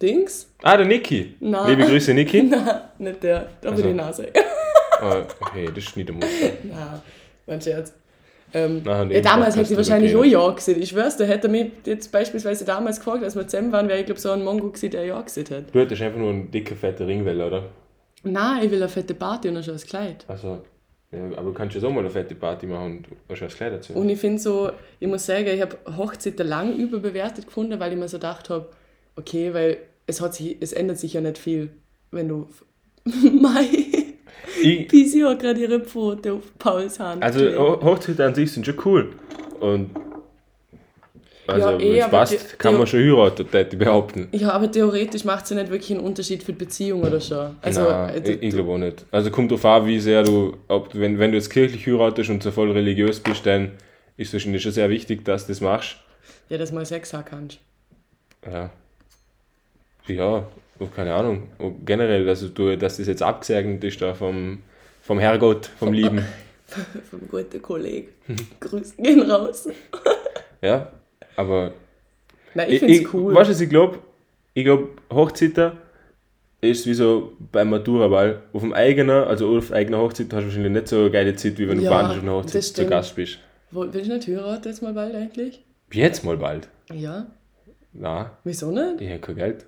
Dings. Ah, der Niki. Nein. Liebe Grüße, Niki. <laughs> Nein, nicht der, da Also. ich Nase. <laughs> oh, okay, das ist nicht der Mut. <laughs> Nein, mein Scherz. Ähm, Nein, ja, damals hätte ich wahrscheinlich auch Ja gesehen. Ich schwör's, der hätte mich jetzt beispielsweise damals gefragt, als wir zusammen waren, wäre ich glaube so ein Mongo gewesen, der Ja gesehen hat. Du hättest einfach nur einen dicken, fetten Ringwelle, oder? Nein, ich will eine fette Party und ein schönes Kleid. Also, ja, aber du kannst ja so mal eine fette Party machen und ein schönes Kleid dazu. Und ich finde so, ich muss sagen, ich habe Hochzeiten lang überbewertet gefunden, weil ich mir so gedacht habe, okay, weil es, hat sich, es ändert sich ja nicht viel, wenn du. <laughs> Mai, Pisi hat gerade ihre Pfote auf Pauls Hand. also, gelegt. Hochzeiten an sich sind schon cool. Und. Also, Ja, eh, wenn es passt, kann man schon heiraten, würde ich behaupten. Ja, aber theoretisch macht es ja nicht wirklich einen Unterschied für die Beziehung oder schon. Also, Nein, äh, ich, ich glaube auch nicht. Also kommt darauf an, wie sehr du, ob, wenn, wenn du jetzt kirchlich heiratest und so voll religiös bist, dann ist es wahrscheinlich schon sehr wichtig, dass du das machst. ja, dass mal Sex haben kannst. Ja. Ja, oh, keine Ahnung. Und generell, dass, du, dass das jetzt abgesegnet ist da vom, vom Herrgott, vom Lieben. <laughs> Vom guten Kollegen. <laughs> Grüße gehen raus. <laughs> Ja, aber Nein, ich finde es cool. Weißt du, ich glaube? Ich glaube, Hochzeiten ist wie so beim Maturaball. Auf dem eigenen, also auf eigener Hochzeit hast du wahrscheinlich nicht so eine geile Zeit, wie wenn du Ja, auf einer Hochzeit zu. Gast bist. Willst du nicht heiraten jetzt mal bald eigentlich? Jetzt mal bald. Ja. Na, Wieso nicht? ich habe kein Geld.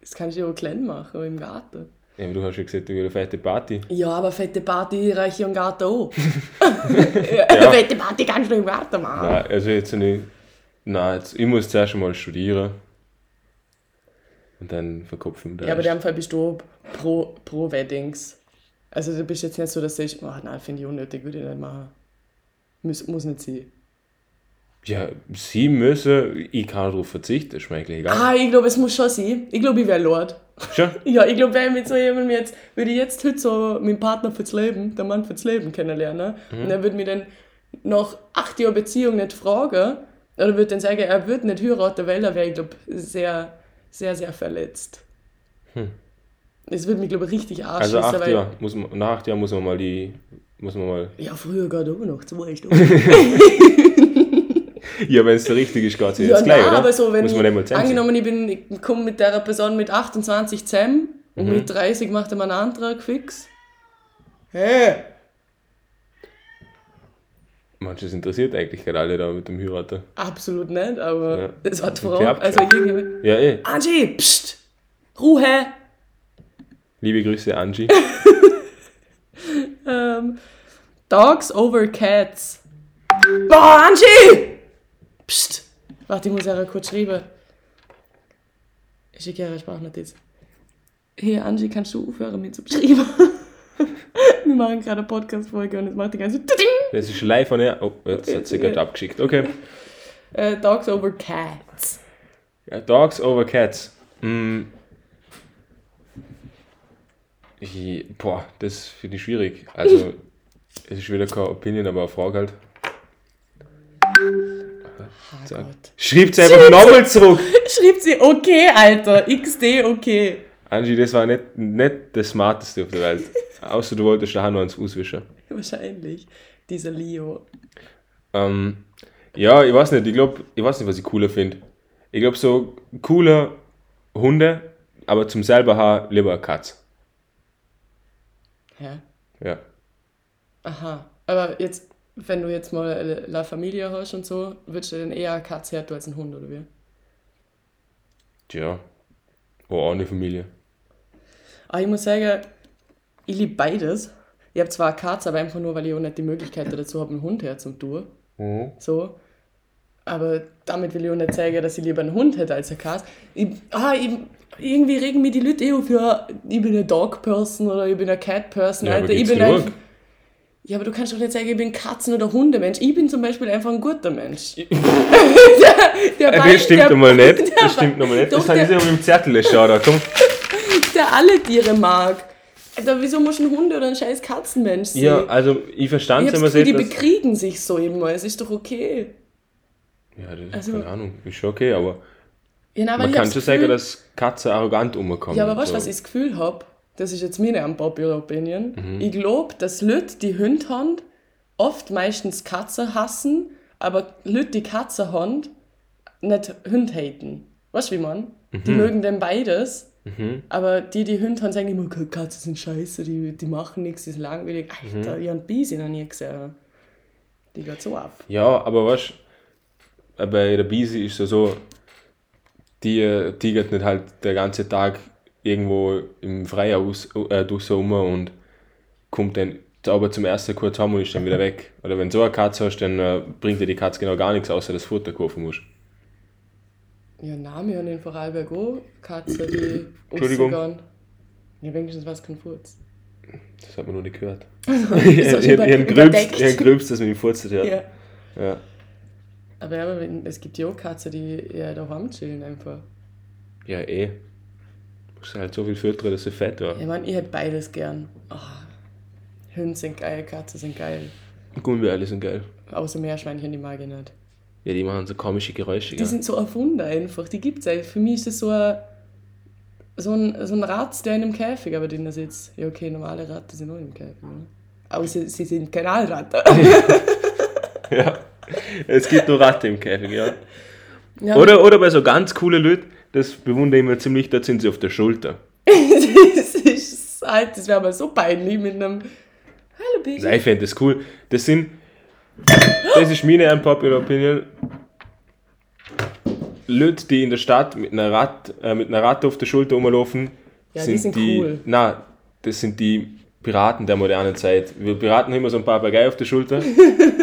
Das kannst du ja auch klein machen, im Garten. Ja, aber du hast ja gesagt, du willst eine fette Party. Ja, aber fette Party reiche ich im Garten auch. <laughs> <laughs> ja. Fette Party kannst du im Garten machen. Nein, also jetzt nicht. Nein, jetzt, ich muss zuerst einmal studieren. Und dann verkopfen wir Ja, aber in dem Fall bist du pro, pro Weddings. Also du bist jetzt nicht so, dass du sagst, oh, nein, finde ich unnötig, würde ich nicht machen. Muss, muss nicht sein. Ja, sie müssen, ich kann darauf verzichten, ist mir eigentlich egal. Ah, ich glaube, es muss schon sein. Ich glaube, ich wäre Lord. Schon? <laughs> Ja, ich glaube, wenn ich mit so jemandem jetzt, würde ich jetzt heute so meinen Partner fürs Leben, der Mann fürs Leben kennenlernen, Mhm. und er würde mich dann nach acht Jahren Beziehung nicht fragen, oder würde dann sagen, er würde nicht heiraten, weil er wäre, ich glaube, sehr, sehr, sehr verletzt. Das würde mich, glaube ich, richtig Hm. Also arschießen, acht. Jahre, muss man, nach acht Jahren muss man mal die, muss man mal, Ja, früher geht auch noch zwei Stunden. <laughs> ja, wenn es der richtige ist, geht es ja, jetzt gleich, nein, oder? aber so, wenn muss ich, man nicht mal angenommen, ich, bin, ich komme mit der Person mit 28 zusammen und Mhm. mit 30 macht er mal einen Antrag fix. Hä? Manches das interessiert eigentlich gerade alle da mit dem Heiraten. Absolut nicht, aber Ja. das hat Frau. Klappt Also irgendwie. Ja, eh. Angie, pst! Ruhe! Liebe Grüße, Angie. <laughs> Ähm, Dogs over Cats. Boah, Angie! Psst! Warte, ich muss ja kurz schreiben. Ich schicke ja eine Sprachnotiz. Hey Angie, kannst du aufhören mit zu beschreiben? <laughs> Wir machen gerade eine Podcast-Folge und es macht die ganze Zeit. Das ist live von ihr. Oh, jetzt hat sie gerade abgeschickt. Okay. Äh, Dogs over Cats. Ja, Dogs over Cats. Mm. Ich, boah, das finde ich schwierig. Also, <laughs> es ist wieder keine Opinion, aber eine Frage halt. Sag. Gott. Schreibt sie einfach nochmal zurück. <laughs> Schreibt sie, okay, Alter. XD, okay. Angie, das war nicht, nicht das Smarteste auf der Welt. Außer du wolltest da noch ins auswischen. <laughs> Wahrscheinlich. Dieser Leo. Ähm, ja, ich weiß nicht, ich glaube, ich weiß nicht, was ich cooler finde. Ich glaube, so coole Hunde, aber zum selber haben lieber eine Katze. Hä? Ja. Aha. Aber jetzt, wenn du jetzt mal eine La Familie hast und so, würdest du dann eher eine Katze hätten als einen Hund, oder wie? Tja. Oh, auch eine Familie. Aber Ah, ich muss sagen, ich liebe beides. Ich habe zwar eine Katze, aber einfach nur, weil ich auch nicht die Möglichkeit dazu habe, einen Hund herzutun. So. Aber damit will ich auch nicht sagen, dass ich lieber einen Hund hätte als eine Katze. Ich, ah, ich, irgendwie regen mich die Leute eh auf, ja, ich bin eine Dog-Person oder ich bin eine Cat-Person. Ja, Alter, ich bin gut? Ja, aber du kannst doch nicht sagen, ich bin Katzen- oder Hundemensch. Ich bin zum Beispiel einfach ein guter Mensch. <laughs> der, der äh, das stimmt einmal nicht. Das stimmt nochmal nicht. Das habe ich auf dem Zettel da komm. <laughs> Der alle Tiere mag. Alter, wieso muss ein Hunde oder ein scheiß Katzenmensch sein? Ja, also ich verstand es immer sehr. Die bekriegen sich so immer, es ist doch okay. Ja, das ist also, keine Ahnung, ist schon okay, aber ja, nein, man kann schon sagen, dass Katzen arrogant umkommen. Ja, aber weißt du, so. was ich das Gefühl habe? Das ist jetzt meine unpopular Opinion. Mhm. Ich glaube, dass Leute, die Hunde haben, oft meistens Katzen hassen, aber Leute, die Katzen haben, nicht Hunde haten. Weißt du, wie man? Mhm. Die mögen dann beides. Mhm. Aber die, die Hunde haben, sagen immer, Katzen sind scheiße, die, die machen nichts, die sind langweilig. Alter, mhm. ich habe Bisi noch nie gesehen. Die geht so ab. Ja, aber weißt du, bei der Bisi ist es so, die tigert nicht halt den ganzen Tag irgendwo im Freihaus äh, durch so um und kommt dann aber zum ersten kurz haben und ist dann wieder <laughs> weg. Oder wenn du so eine Katze hast, dann äh, bringt dir die Katze genau gar nichts, außer das Futter kaufen musst. Ja, wir haben in Vorarlberg auch Katze, die <clears throat> Entschuldigung. Ja, wenigstens was kein Furz. Das hat man noch nicht gehört. <laughs> Ihren Gröbst, dass man ihn Furz hört. Ja. ja. Aber ja, es gibt ja auch Katzen, die eher daheim chillen einfach. Ja, eh. Musst halt so viel füttern, dass sie fett war. Ich meine, ich hätte beides gern. Oh, Hunde sind geil, Katzen sind geil. Gummibärle sind geil. Außer Meerschweinchen, die mag ich nicht. Ja, die machen so komische Geräusche. Die gell? sind so erfunden einfach. Die gibt es Für mich ist das so ein, so ein, so ein Rat, der in einem Käfig aber drin sitzt. Ja, okay, normale Ratten sind auch im Käfig. Oder? Aber sie, sie sind Kanalratten. <laughs> ja. Es gibt nur Ratte im Käfig, ja. ja oder, oder bei so ganz coolen Leuten, das bewundere ich immer ziemlich, da sind sie auf der Schulter. <laughs> das ist halt, das wäre aber so peinlich mit einem Hallo Baby. Nein, ich fände das cool. Das sind, das ist meine unpopular Opinion. Leute, die in der Stadt mit einer, Rad, äh, mit einer Ratte auf der Schulter rumlaufen, ja, sind die, sind die cool. Na, das sind die Piraten der modernen Zeit. Wir Piraten haben immer so ein Papagei auf der Schulter. <laughs>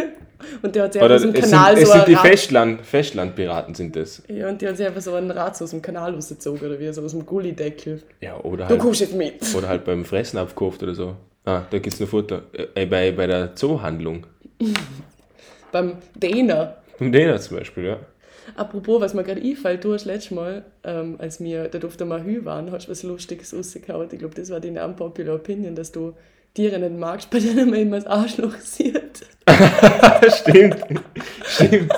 Und der hat sich einfach so einen Kanal sind, so. Es sind die Festland, Festlandpiraten, sind das. Ja, und die hat sich einfach so einen Rad so aus dem Kanal rausgezogen oder wie, so aus dem Gullideckel. Ja, oder du halt. Du kommst jetzt mit. Oder halt beim Fressen abgekauft oder so. Ah, da gibt es noch Futter. Äh, bei, bei der Zoohandlung. <laughs> beim Däner. Beim Däner zum Beispiel, ja. Apropos, was mir gerade einfällt, du hast letztes Mal, ähm, als wir da auf der Mahü waren, hast du was Lustiges rausgehauen. Ich glaube, das war deine unpopular Opinion, dass du Tiere nicht magst, bei denen man immer das Arschloch <laughs> sieht. <laughs> stimmt, stimmt.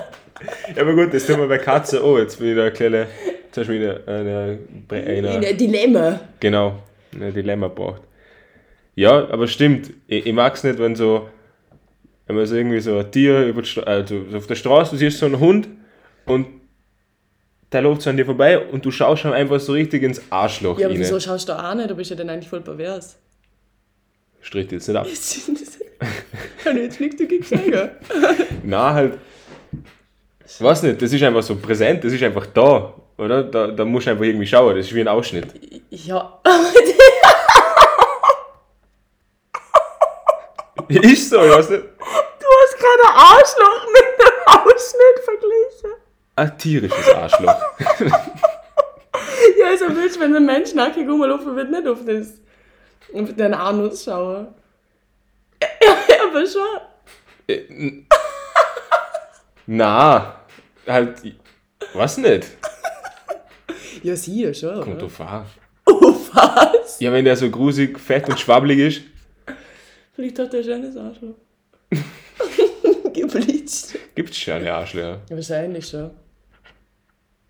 Ja, aber gut, das tun wir bei Katzen Oh, Jetzt bin ich da eine kleine, jetzt hast du wieder eine, eine, eine Dilemma. Genau, ein Dilemma braucht. Ja, aber stimmt. Ich, ich mag es nicht, wenn so, wenn man so irgendwie so ein Tier über die, also auf der Straße, du siehst so einen Hund und der läuft so an dir vorbei und du schaust schon einfach so richtig ins Arschloch Ja, aber rein. wieso schaust du auch nicht? Du bist ja dann eigentlich voll pervers. Stritt jetzt nicht ab. <laughs> Ich jetzt nichts dagegen sagen. <laughs> Nein, halt. Ich weiß nicht, das ist einfach so präsent, das ist einfach da, oder? Da, da musst du einfach irgendwie schauen, das ist wie ein Ausschnitt. Ja. <laughs> ist so, ich weiß nicht. Du hast gerade Arschloch mit einem Ausschnitt verglichen. Ein tierisches Arschloch. ja, also willst du, wenn ein Mensch nackig rumlaufen wird, nicht auf das auf den Anus schauen. <laughs> Ja, aber schon. Äh, <laughs> na, halt, was nicht? Ja, sie ja schon. Kommt auf an. Oh, was? Ja, wenn der so grusig, fett und schwabbelig ist. Vielleicht hat der schönes Arschloch. <laughs> Geblitzt. Gibt's schöne Arschlöcher? Ja, wahrscheinlich schon.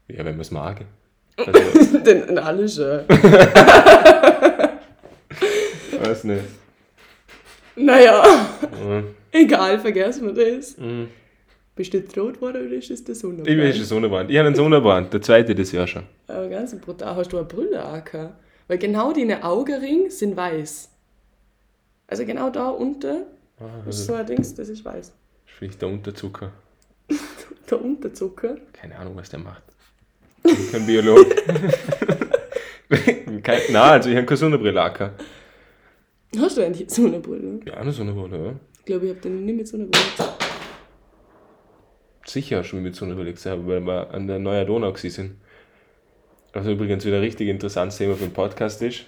Ja, wenn man es mag. Also. Denn alle schon. Weiß nicht. Naja, mhm. egal, vergessen wir das. Mhm. Bist du tot worden oder ist es der Sonnenbrand? Ich bin der Sonnenbrand. Ich habe einen Sonnenbrand, der zweite das Jahr schon. Aber ganz brutal. Hast du eine Brille auch gehabt? Weil genau deine Augenringe sind weiß. Also genau da unten ah, ist so ein Dings, das ist weiß. Vielleicht der Unterzucker. <laughs> der Unterzucker? Keine Ahnung, was der macht. Ich bin kein Biologe. <laughs> <laughs> Nein, also ich habe keine Sonnenbrille auch gehabt. Hast du eigentlich so eine Brille? Ja, eine Sonnenbrille, ja. Ich glaube, ich habe den nie mit so einer Brille Sicher schon mit so einer Brille gesehen, weil wir an der Neuen Donau sind. Also übrigens wieder ein richtig interessantes Thema für den Podcast ist.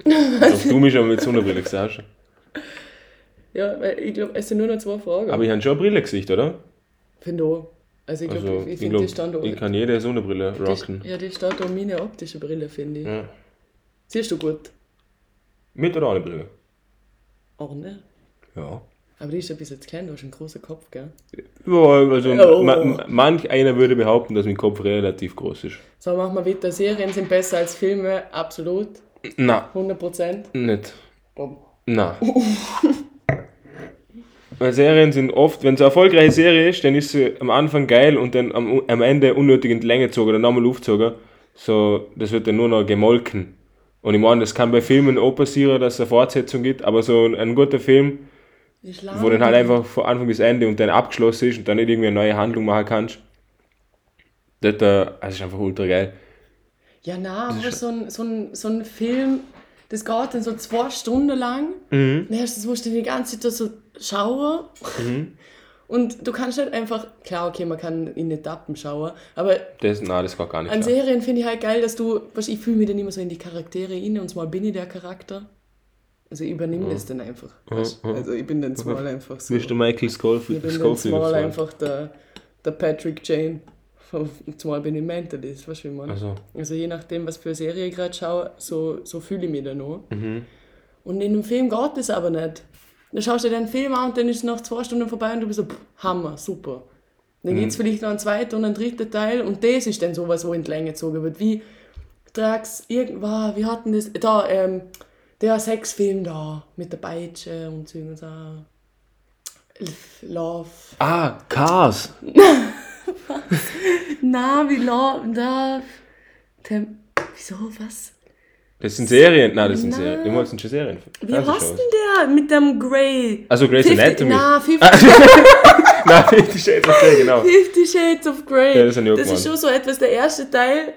<laughs> Ob du mich schon mit so einer Brille gesehen hast. Ja, weil ich glaube, es sind nur noch zwei Fragen. Aber ich habe schon eine Brille gesicht, oder? Finde auch. Also ich glaube, Also, ich, ich, finde, glaub, stand auch. ich kann jede Sonnenbrille rocken. Die, ja, die steht auch meine optische Brille, finde ich. Ja. Siehst du gut? Mit oder ohne Brille? Auch ne? Ja. Aber die ist ein bisschen zu klein, du hast einen großen Kopf, gell? Ja, also Oh. ma, ma- manch einer würde behaupten, dass mein Kopf relativ groß ist. So, machen wir weiter. Serien sind besser als Filme, absolut. Na, 100%. nicht. Boom. Na. Weil Serien sind oft, wenn es eine erfolgreiche Serie ist, dann ist sie am Anfang geil und dann am, am Ende unnötig in die Länge gezogen oder nochmal aufgezogen. So, das wird dann nur noch gemolken. Und ich meine, das kann bei Filmen auch passieren, dass es eine Fortsetzung gibt, aber so ein, ein guter Film, wo dann halt einfach von Anfang bis Ende und dann abgeschlossen ist und dann nicht irgendwie eine neue Handlung machen kannst, das, äh, das ist einfach ultra geil. Ja, na, aber so ein, so, ein, so ein Film, das geht dann so zwei Stunden lang. Mhm. Dann hast du- das musst du die ganze Zeit so schauen. Mhm. <laughs> Und du kannst nicht einfach, klar, okay, man kann in Etappen schauen, aber Das, nein, das geht gar nicht. an Klar. Serien finde ich halt geil, dass du, weißt, ich fühle mich dann immer so in die Charaktere rein und mal bin ich der Charakter. Also ich übernehme das dann einfach. weißt? ja. Also ich bin dann mal einfach so. Bist du Michael Ich Scofield? bin dann so? einfach der, der Patrick Jane. Zumal bin ich Mentalist, weißt du, wie ich meine? Also, Also je nachdem, was für eine Serie ich gerade schaue, so, so fühle ich mich dann auch. mhm. Und in einem Film geht das aber nicht. Dann schaust du dir den Film an und dann ist es nach zwei Stunden vorbei und du bist so, pff, Hammer, super. Dann gibt es vielleicht noch einen zweiten und einen dritten Teil und das ist dann sowas, wo in die Länge gezogen wird. Wie, Drax, irgendwas, wie hatten das, da, ähm, der Sexfilm da, mit der Peitsche und so so. Love. Ah, Cars. <laughs> Na, wie Love, Love. Tem Wieso, was? Das sind Serien. Nein, das sind Nein. Serien. Immer sind schon Serien. Wie heißt denn der mit dem Grey? Also Grey's 50 Anatomy. Na, 50, <laughs> Nein, Fifty Shades of Grey, genau. 50 Shades of Grey. Ja, das das ist schon so etwas, der erste Teil,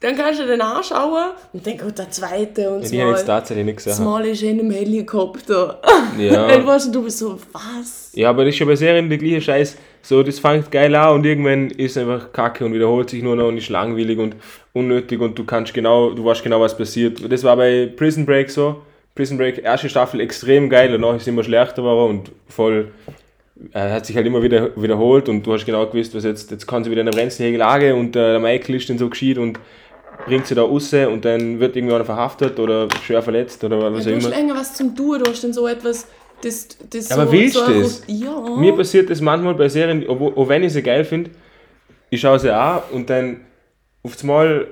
dann kannst du den anschauen und dann kommt der zweite und Ja, die habe ich jetzt tatsächlich nicht gesehen. Small ist in einem Helikopter. Ja. <laughs> Und weißt du, du bist so, was? Ja, aber das ist ja bei Serien der gleiche Scheiß. So, das fängt geil an und irgendwann ist es einfach kacke und wiederholt sich nur noch und ist langweilig und unnötig und du kannst genau, du weißt genau, was passiert. Das war bei Prison Break so. Prison Break, erste Staffel extrem geil, danach ist es immer schlechter geworden und voll, äh, hat sich halt immer wieder wiederholt und du hast genau gewusst, was jetzt, jetzt kann sie wieder in eine brenzlige Lage und äh, der Michael ist dann so gescheit und bringt sie da raus und dann wird irgendwie einer verhaftet oder schwer verletzt oder was Ja, auch du hast immer. länger was zum Tun, du hast dann so etwas, das, das Aber so, willst so du das? Ja. Mir passiert das manchmal bei Serien, obwohl, auch wenn ich sie geil finde, ich schaue sie an und dann auf einmal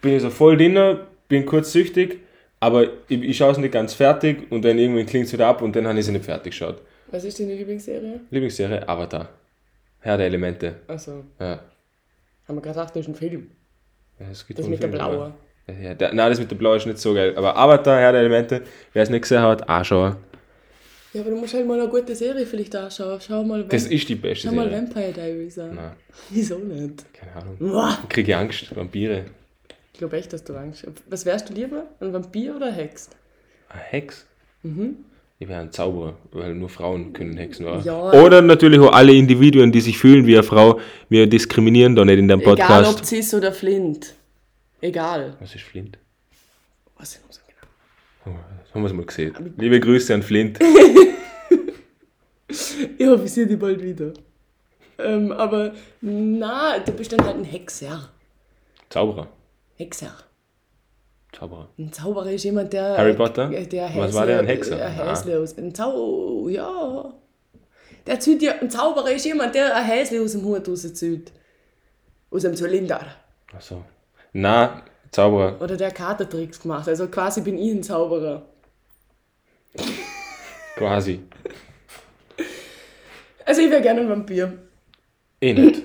bin ich so voll drin, bin kurz süchtig, aber ich, ich schaue es nicht ganz fertig und dann irgendwann klingt es wieder ab und dann habe ich sie nicht fertig geschaut. Was ist deine Lieblingsserie? Lieblingsserie Avatar. Herr der Elemente. Also, Ja. haben wir gerade gedacht, das ist ein Film. Ja, es gibt Das wohl mit der Filme, blauen. aber- Ja, der, nein, das mit der blauen ist nicht so geil. Aber Avatar, Herr der Elemente, wer es nicht gesehen hat, anschauen. Ja, aber du musst halt mal eine gute Serie vielleicht anschauen. Schau mal, Das Vamp- ist die beste schau mal Serie. Vampire Diaries an. Nein, <laughs> Wieso nicht? keine Ahnung. Uah. Ich kriege Angst, Vampire. Ich glaube echt, dass du Angst hast. Was wärst du lieber? Ein Vampir oder eine Hex? Ein Hex? Mhm. Ich wäre ein Zauberer, weil nur Frauen können Hexen. Ja. Oder natürlich auch alle Individuen, die sich fühlen wie eine Frau. Wir diskriminieren da nicht in dem Egal Podcast. ob Cis oder Flint. Egal. Was ist Flint? Was ist das haben wir es mal gesehen. Liebe Grüße an Flint. Ich hoffe, ich sehe die bald wieder. Ähm, aber na, du bist dann halt ein Hexer. Zauberer. Hexer. Zauberer. Ein Zauberer ist jemand, der. Harry Potter? Der Was war der, ein Häsle- Hexer? Ein Ah. Häsle aus. Ein Zau. Ja. Der zieht ja. Ein Zauberer ist jemand, der ein Häsle aus dem Hut rauszieht. Aus dem Zylinder. Achso. Na, Zauberer. Oder der Katertricks gemacht. Also quasi bin ich ein Zauberer. Quasi. Also ich wäre gerne ein Vampir. Eh nicht.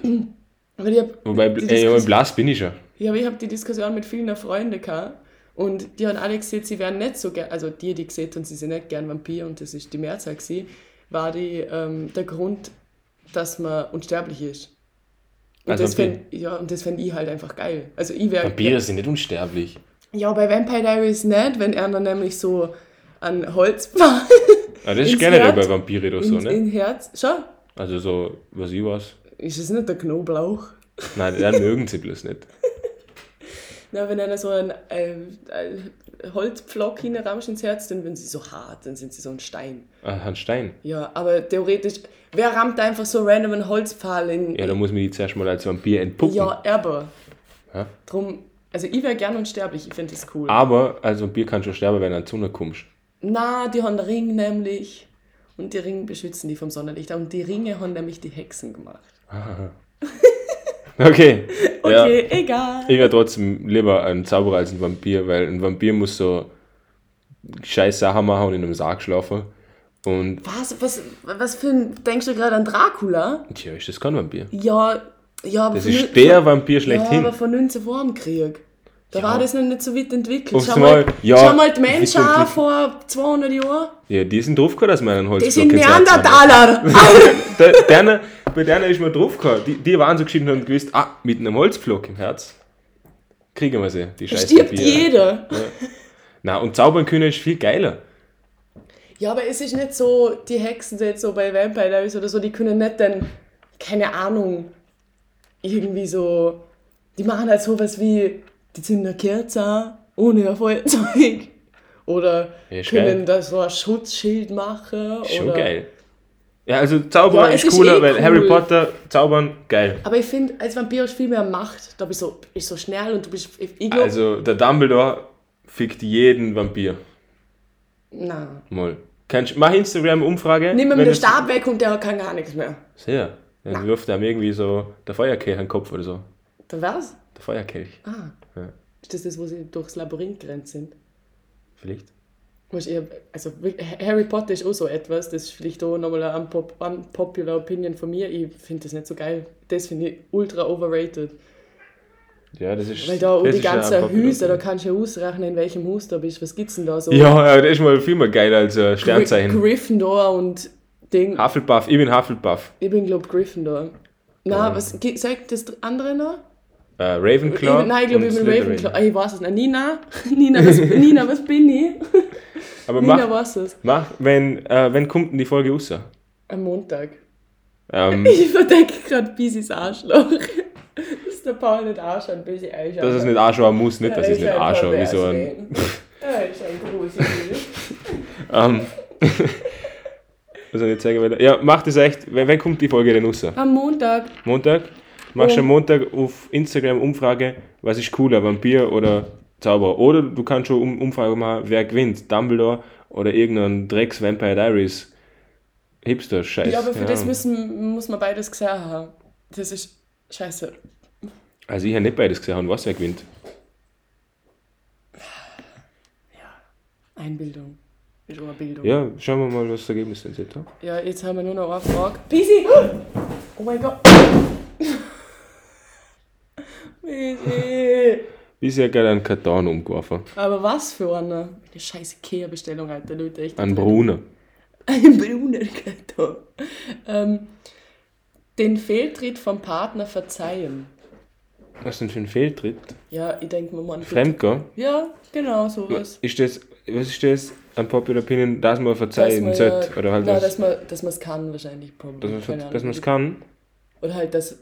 Aber ich Wobei, ey, Diskussion- blass bin ich ja. Ja, aber ich habe die Diskussion mit vielen Freunden gehabt und die haben alle gesagt, sie wären nicht so gern, also die, die gesehen und sie sind nicht gern Vampir und das ist die Mehrzahl gewesen, war die, ähm, der Grund, dass man unsterblich ist. Und Als das fänd, ja, und das fände ich halt einfach geil. Also ich wäre... Vampire sind nicht unsterblich. Ja, bei Vampire Diaries nicht, wenn er dann nämlich so an Holzpfahl Aber das ist generell Herz- bei Vampire oder so, ne? in Herz... Schau, Also so, was ich weiß. ist es nicht der Knoblauch? Nein, den mögen sie bloß nicht. <laughs> Ja, wenn einer so ein, äh, ein Holzpflock hineinrammt ins Herz, dann sind sie so hart, dann sind sie so ein Stein. Ah, ein Stein. Ja, aber theoretisch, wer rammt einfach so random einen Holzpfahl in. Ja, da muss man die zuerst mal als Vampir entpuppen. Ja, aber. Ja. Drum, also ich wäre gern unsterblich, ich finde das cool. Aber als Vampir kannst du sterben, wenn du an die Sonne kommst. Na, die haben einen Ring nämlich. Und die Ringe beschützen die vom Sonnenlicht. Und die Ringe haben nämlich die Hexen gemacht. <laughs> Okay. <laughs> Ja. Okay, egal. Ich wäre trotzdem lieber ein Zauberer als ein Vampir, weil ein Vampir muss so scheiß Sachen machen und in einem Sarg schlafen. Und, Was, was, was für ein. Denkst du gerade an Dracula? tja, ist das kein Vampir. Ja, ja, aber Das ist der Vampir Ja, schlechthin. aber von 19 vor dem Krieg. Da Ja. war das noch nicht so weit entwickelt. Schau Mal, ja, schau mal die Menschen an vor 200 Jahren. Ja, die sind draufgekommen, dass man einen Die Holzblock sind Herz hat. Neandertaler. <laughs> Der, derner, bei denen ist man draufgekommen. Die, die waren so geschieden und gewusst, ah, mit einem Holzblock im Herz kriegen wir sie, die Da scheiß stirbt jeder. Na, und zaubern können ist viel geiler. Ja, aber es ist nicht so, die Hexen jetzt so bei Vampire Diaries oder so, die können nicht dann, keine Ahnung, irgendwie so, die machen halt sowas wie, die zünden eine Kerze ohne ein Feuerzeug. Oder ist können geil. da so ein Schutzschild machen. Schon oder geil. Ja, also Zauberer Ja, ist ist cooler, eh weil cool. Harry Potter, Zaubern, geil. Aber ich finde, als Vampir ist viel mehr Macht. Da bist du so, bist so schnell und du bist, ich, glaube, Also der Dumbledore fickt jeden Vampir. nein. Mal. Kannst, mach Instagram-Umfrage. Nimm mir mit den Stab weg und der kann gar nichts mehr. Sehr. Dann wirft er ihm irgendwie so der Feuerkelch an den Kopf oder so. Dann was? Der Feuerkelch. Ah. Ja. Ist das das, wo sie durchs Labyrinth gerannt sind? Vielleicht. Also Harry Potter ist auch so etwas, das ist vielleicht auch nochmal eine unpop unpopular Opinion von mir. Ich finde das nicht so geil. Das finde ich ultra overrated. Ja, das ist. Weil da das die ja ganzen Hüse, da kannst du ja ausrechnen, in welchem Haus du bist. Was gibt's denn da so? Ja, ja, das ist mal viel mehr geil als äh, Sternzeichen. Gryffindor und Ding. Hufflepuff, ich bin Hufflepuff. Ich bin, glaub Gryffindor. Na, was gi- sagt das andere noch? Äh, Ravenclaw. ich, nein, ich glaube, ich bin Slytherin. Ravenclaw. Ich weiß es nicht. Nina? <laughs> Nina, was, Nina, was bin ich? <laughs> Aber Nina mach, weiß es. mach wenn, äh, wenn kommt denn die Folge raus? Am Montag. Ähm, <laughs> Ich verdecke gerade Bisis Arschloch. Dass der Paul nicht anschaut, bis ich einschaue. dass es nicht anschauen muss, nicht, dass ich es nicht anschaue. Wie so ein, Ja, ist ein großes <laughs> was soll ich jetzt sagen? weiter? Ja, mach das echt. Wenn kommt die Folge denn raus? Am Montag. Montag? Machst du Oh. am Montag auf Instagram Umfrage, was ist cooler, Vampir oder Zauberer? Oder du kannst schon um, Umfrage machen, wer gewinnt, Dumbledore oder irgendein Drecks Vampire Diaries Hipster-Scheiß. Ja, aber für keine das müssen, muss man beides gesehen haben. Das ist scheiße. Also ich habe nicht beides gesehen, was wer gewinnt. Einbildung. Ist auch eine Bildung. Ja, schauen wir mal, was das Ergebnis denn ist. Ja, jetzt haben wir nur noch eine Frage. Bisi! <gasps> Oh mein Gott! <laughs> Bisi! Bisher gerade einen Karton umgeworfen. Aber was für eine? Eine scheiß Ikea-Bestellung, Alter, Leute. Echt. An Brunnen. Ein Brunnerkarton. Ähm, den Fehltritt vom Partner verzeihen. Was denn für ein Fehltritt? Ja, ich denke mir mal. an- Fremdgehen? Ja, genau, sowas. Ist das, was ist das? Ein Popular Opinion, dass man Dass verzeihen man sollte? ja- Oder halt, Nein, was, dass man dass es kann, wahrscheinlich. Probably. dass man dass es kann? Oder halt, dass.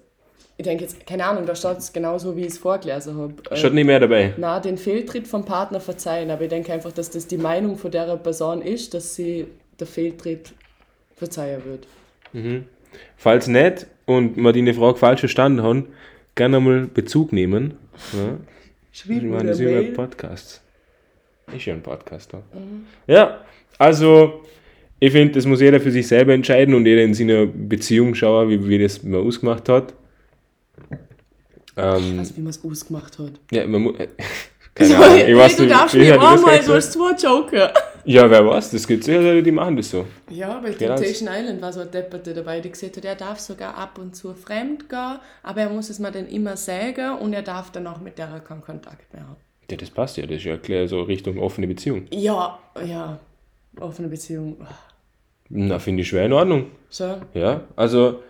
Ich denke jetzt, keine Ahnung, da steht es genauso, wie ich es vorgelesen habe. Äh, Schaut nicht mehr dabei. na, den Fehltritt vom Partner verzeihen, aber ich denke einfach, dass das die Meinung von der Person ist, dass sie der Fehltritt verzeihen wird. Falls nicht und wir die Frage falsch verstanden haben, gerne mal Bezug nehmen. Ja? Schreib Ich mir meine, eine das ist ja. Podcast. Ist ja ein Podcast. Da. Ja, also ich finde, das muss jeder für sich selber entscheiden und jeder in seiner Beziehung schauen, wie, wie das man ausgemacht hat. Ähm, Also, wie man es ausgemacht hat. ja, man muss. <laughs> Keine Ahnung, ich weiß du nicht, darfst das einmal, gesagt? du hast zwei Joker. Ja, wer weiß, das gibt sicher Leute, die machen das so. Ja, bei Genau. Temptation Island war so ein Depperte dabei, die gesagt hat, er darf sogar ab und zu fremd gehen, aber er muss es mir dann immer sagen und er darf dann auch mit der keinen Kontakt mehr haben. Ja, das passt ja, das ist ja klar so Richtung offene Beziehung. Ja, ja, offene Beziehung. Na, finde ich schwer in Ordnung. So, Ja, also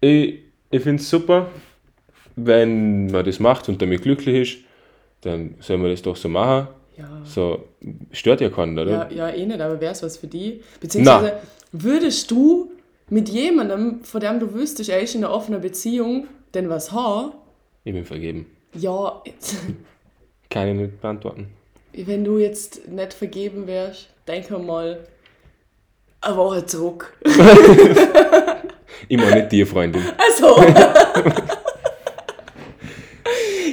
ich, ich finde es super, wenn man das macht und damit glücklich ist, dann soll man das doch so machen. Ja. So, stört ja keinen, oder? Ja, ja, eh nicht, aber wäre es was für die? Beziehungsweise würdest du mit jemandem, von dem du wüsstest, er ist in einer offenen Beziehung, denn was haben? Ich bin vergeben. Ja, <laughs> Kann ich nicht beantworten. Wenn du jetzt nicht vergeben wärst, denk mal eine Woche zurück. <laughs> Ich meine nicht die Freundin. Also. <laughs>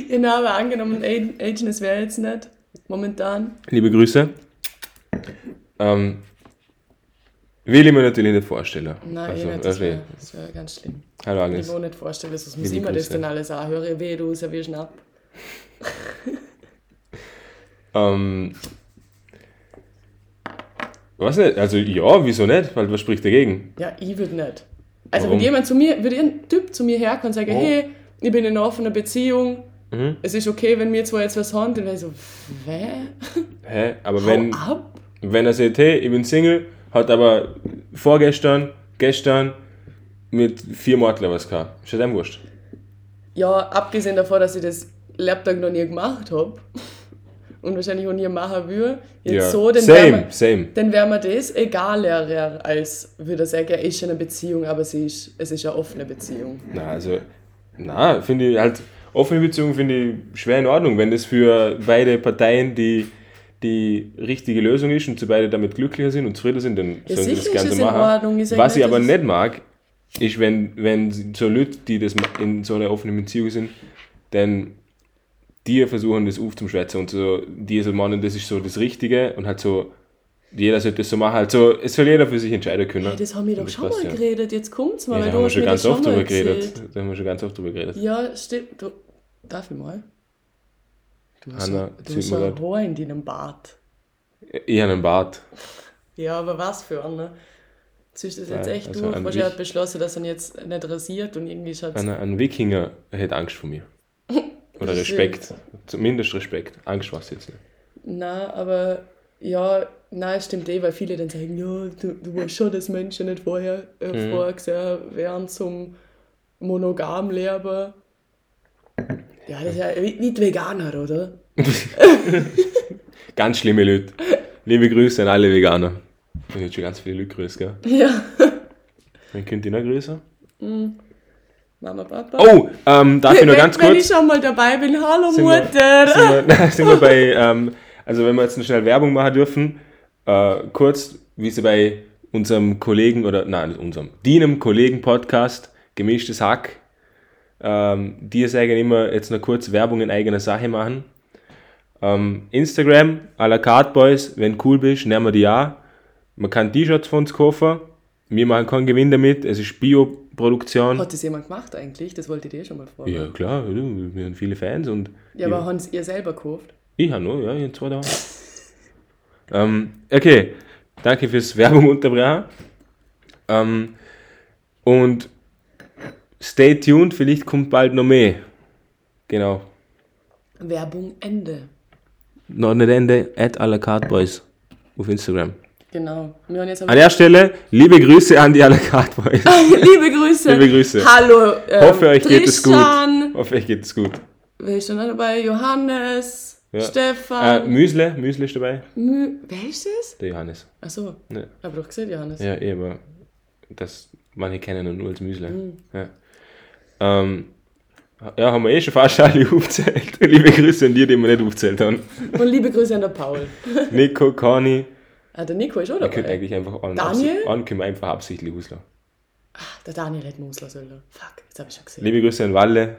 genau, aber angenommen, Agent, es wäre jetzt nicht momentan. Liebe Grüße. Ähm, will ich mir natürlich nicht vorstellen. Nein, also, eh nicht, das wäre wär ganz schlimm. Hallo Ich Agnes. will mir nicht vorstellen, was muss ich mir das denn alles anhören? Weh, du servierst ab. <laughs> Ähm, was nicht? Also ja, wieso nicht? Weil was spricht dagegen? Ja, ich würde nicht. Also Warum? wenn jemand zu mir, würde ein Typ zu mir herkommen und sagen, Oh. hey, ich bin in einer offenen Beziehung, Mhm. es ist okay, wenn wir zwei jetzt was haben, dann wäre ich so, wä? Hä? Aber Hau wenn, ab? wenn er sagt, hey, ich bin Single, hat aber vorgestern, gestern mit vier Mordler was gehabt. Ist ja dein Wurscht. Ja, abgesehen davon, dass ich das Laptop noch nie gemacht habe <laughs> und wahrscheinlich auch nie machen will, jetzt ja. so, dann wäre same, mir, same. dann wär mir das egaler, als würde sagen, er ist in einer Beziehung, aber sie ist, es ist eine offene Beziehung. Na, also, na, finde ich halt, offene Beziehung finde ich schwer in Ordnung, wenn das für beide Parteien die, die richtige Lösung ist und sie beide damit glücklicher sind und zufrieden sind, dann Ja, sollen sie das Ganze machen. Ordnung. Was ich aber nicht mag, ist, wenn, wenn so Leute, die das in so einer offenen Beziehung sind, dann die versuchen, das aufzuschwätzen und so, die so meinen, das ist so das Richtige und halt so, jeder sollte das so machen. Halt so, es soll jeder für sich entscheiden können. Hey, das haben wir doch schon mal ja. geredet, jetzt kommt's mal, Ja, da haben wir schon ganz oft mal drüber geredet. Da haben wir schon ganz oft drüber geredet. Ja, stimmt. Du, darf ich mal? Du hast, Hanna, ein- du hast ein. Haar in deinem Bart. Ich habe einen Bart. Ja, aber was für eine? Ziehst du das jetzt echt also durch? Wahrscheinlich hat beschlossen, dass er jetzt nicht rasiert und irgendwie schaut Ein, ein Wikinger hätte Angst vor mir. <laughs> Oder Respekt. Zumindest Respekt. Angst war es jetzt nicht. Na, aber ja, nein, stimmt eh, weil viele dann sagen, ja, du, du weißt schon, dass Menschen nicht vorher äh, Mhm. vorher gesehen wären zum monogam leben. Ja, das ist ja nicht Veganer, oder? <laughs> Ganz schlimme Leute. Liebe Grüße an alle Veganer. Ich habe jetzt schon ganz viele Leute grüßt, gell? Ja. Wen könnt ihr noch grüßen? Mama, Papa. Oh, ähm, darf ich noch wenn, ganz wenn ich kurz? schon mal dabei bin, hallo Sind wir- Mutter. Sind wir, <laughs> sind wir <laughs> bei, ähm, also wenn wir jetzt schnell Werbung machen dürfen, äh, kurz, wie sie bei unserem Kollegen, oder nein, unserem, deinem Kollegen-Podcast, Gemischtes Hack, ähm, die sagen immer jetzt noch kurz Werbung in eigener Sache machen. Ähm, Instagram, à la carte Boys, wenn du cool bist, nehmen wir die auch. Man kann T-Shirts von uns kaufen. Wir machen keinen Gewinn damit. Es ist Bio-Produktion. Hat das jemand gemacht eigentlich? Das wollte ich dir schon mal fragen. Ja, klar, wir haben viele Fans und Ja, aber haben ihr selber gekauft? ich habe noch, ja, in zwei Tagen. Ähm, okay, danke fürs <laughs> Werbung unterbrechen. Ähm, und stay tuned, vielleicht kommt bald noch mehr. Genau. Werbung Ende. Noch nicht Ende, at à la carte boys auf Instagram. Genau. An der Stelle, liebe Grüße an die à la carte boys. <laughs> Liebe Grüße. Liebe Grüße. Hallo. Ähm, Hoffe, euch geht es gut. Tristan. Hoffe, euch geht es gut. Wer ist denn dabei? Johannes. Ja. Äh, Stefan. Müsle, Müsle ist dabei. Mü Wer ist das? Der Johannes. Achso. Ja. Hab doch gesehen, Johannes. Ja, eh, aber das, manche kennen ihn nur als Müsle. Mhm. Ja. Ähm, ja, haben wir eh schon fast alle <laughs> aufgezählt. Liebe Grüße an die, die wir nicht aufgezählt haben. Und liebe Grüße an der Paul. <laughs> Nico, Conny. Ah, der Nico ist auch dabei. eigentlich einfach an, Daniel? an können wir einfach absichtlich auslassen. Der Daniel hätte Musler sollen. Fuck, jetzt hab ich schon gesehen. Liebe Grüße an Walle.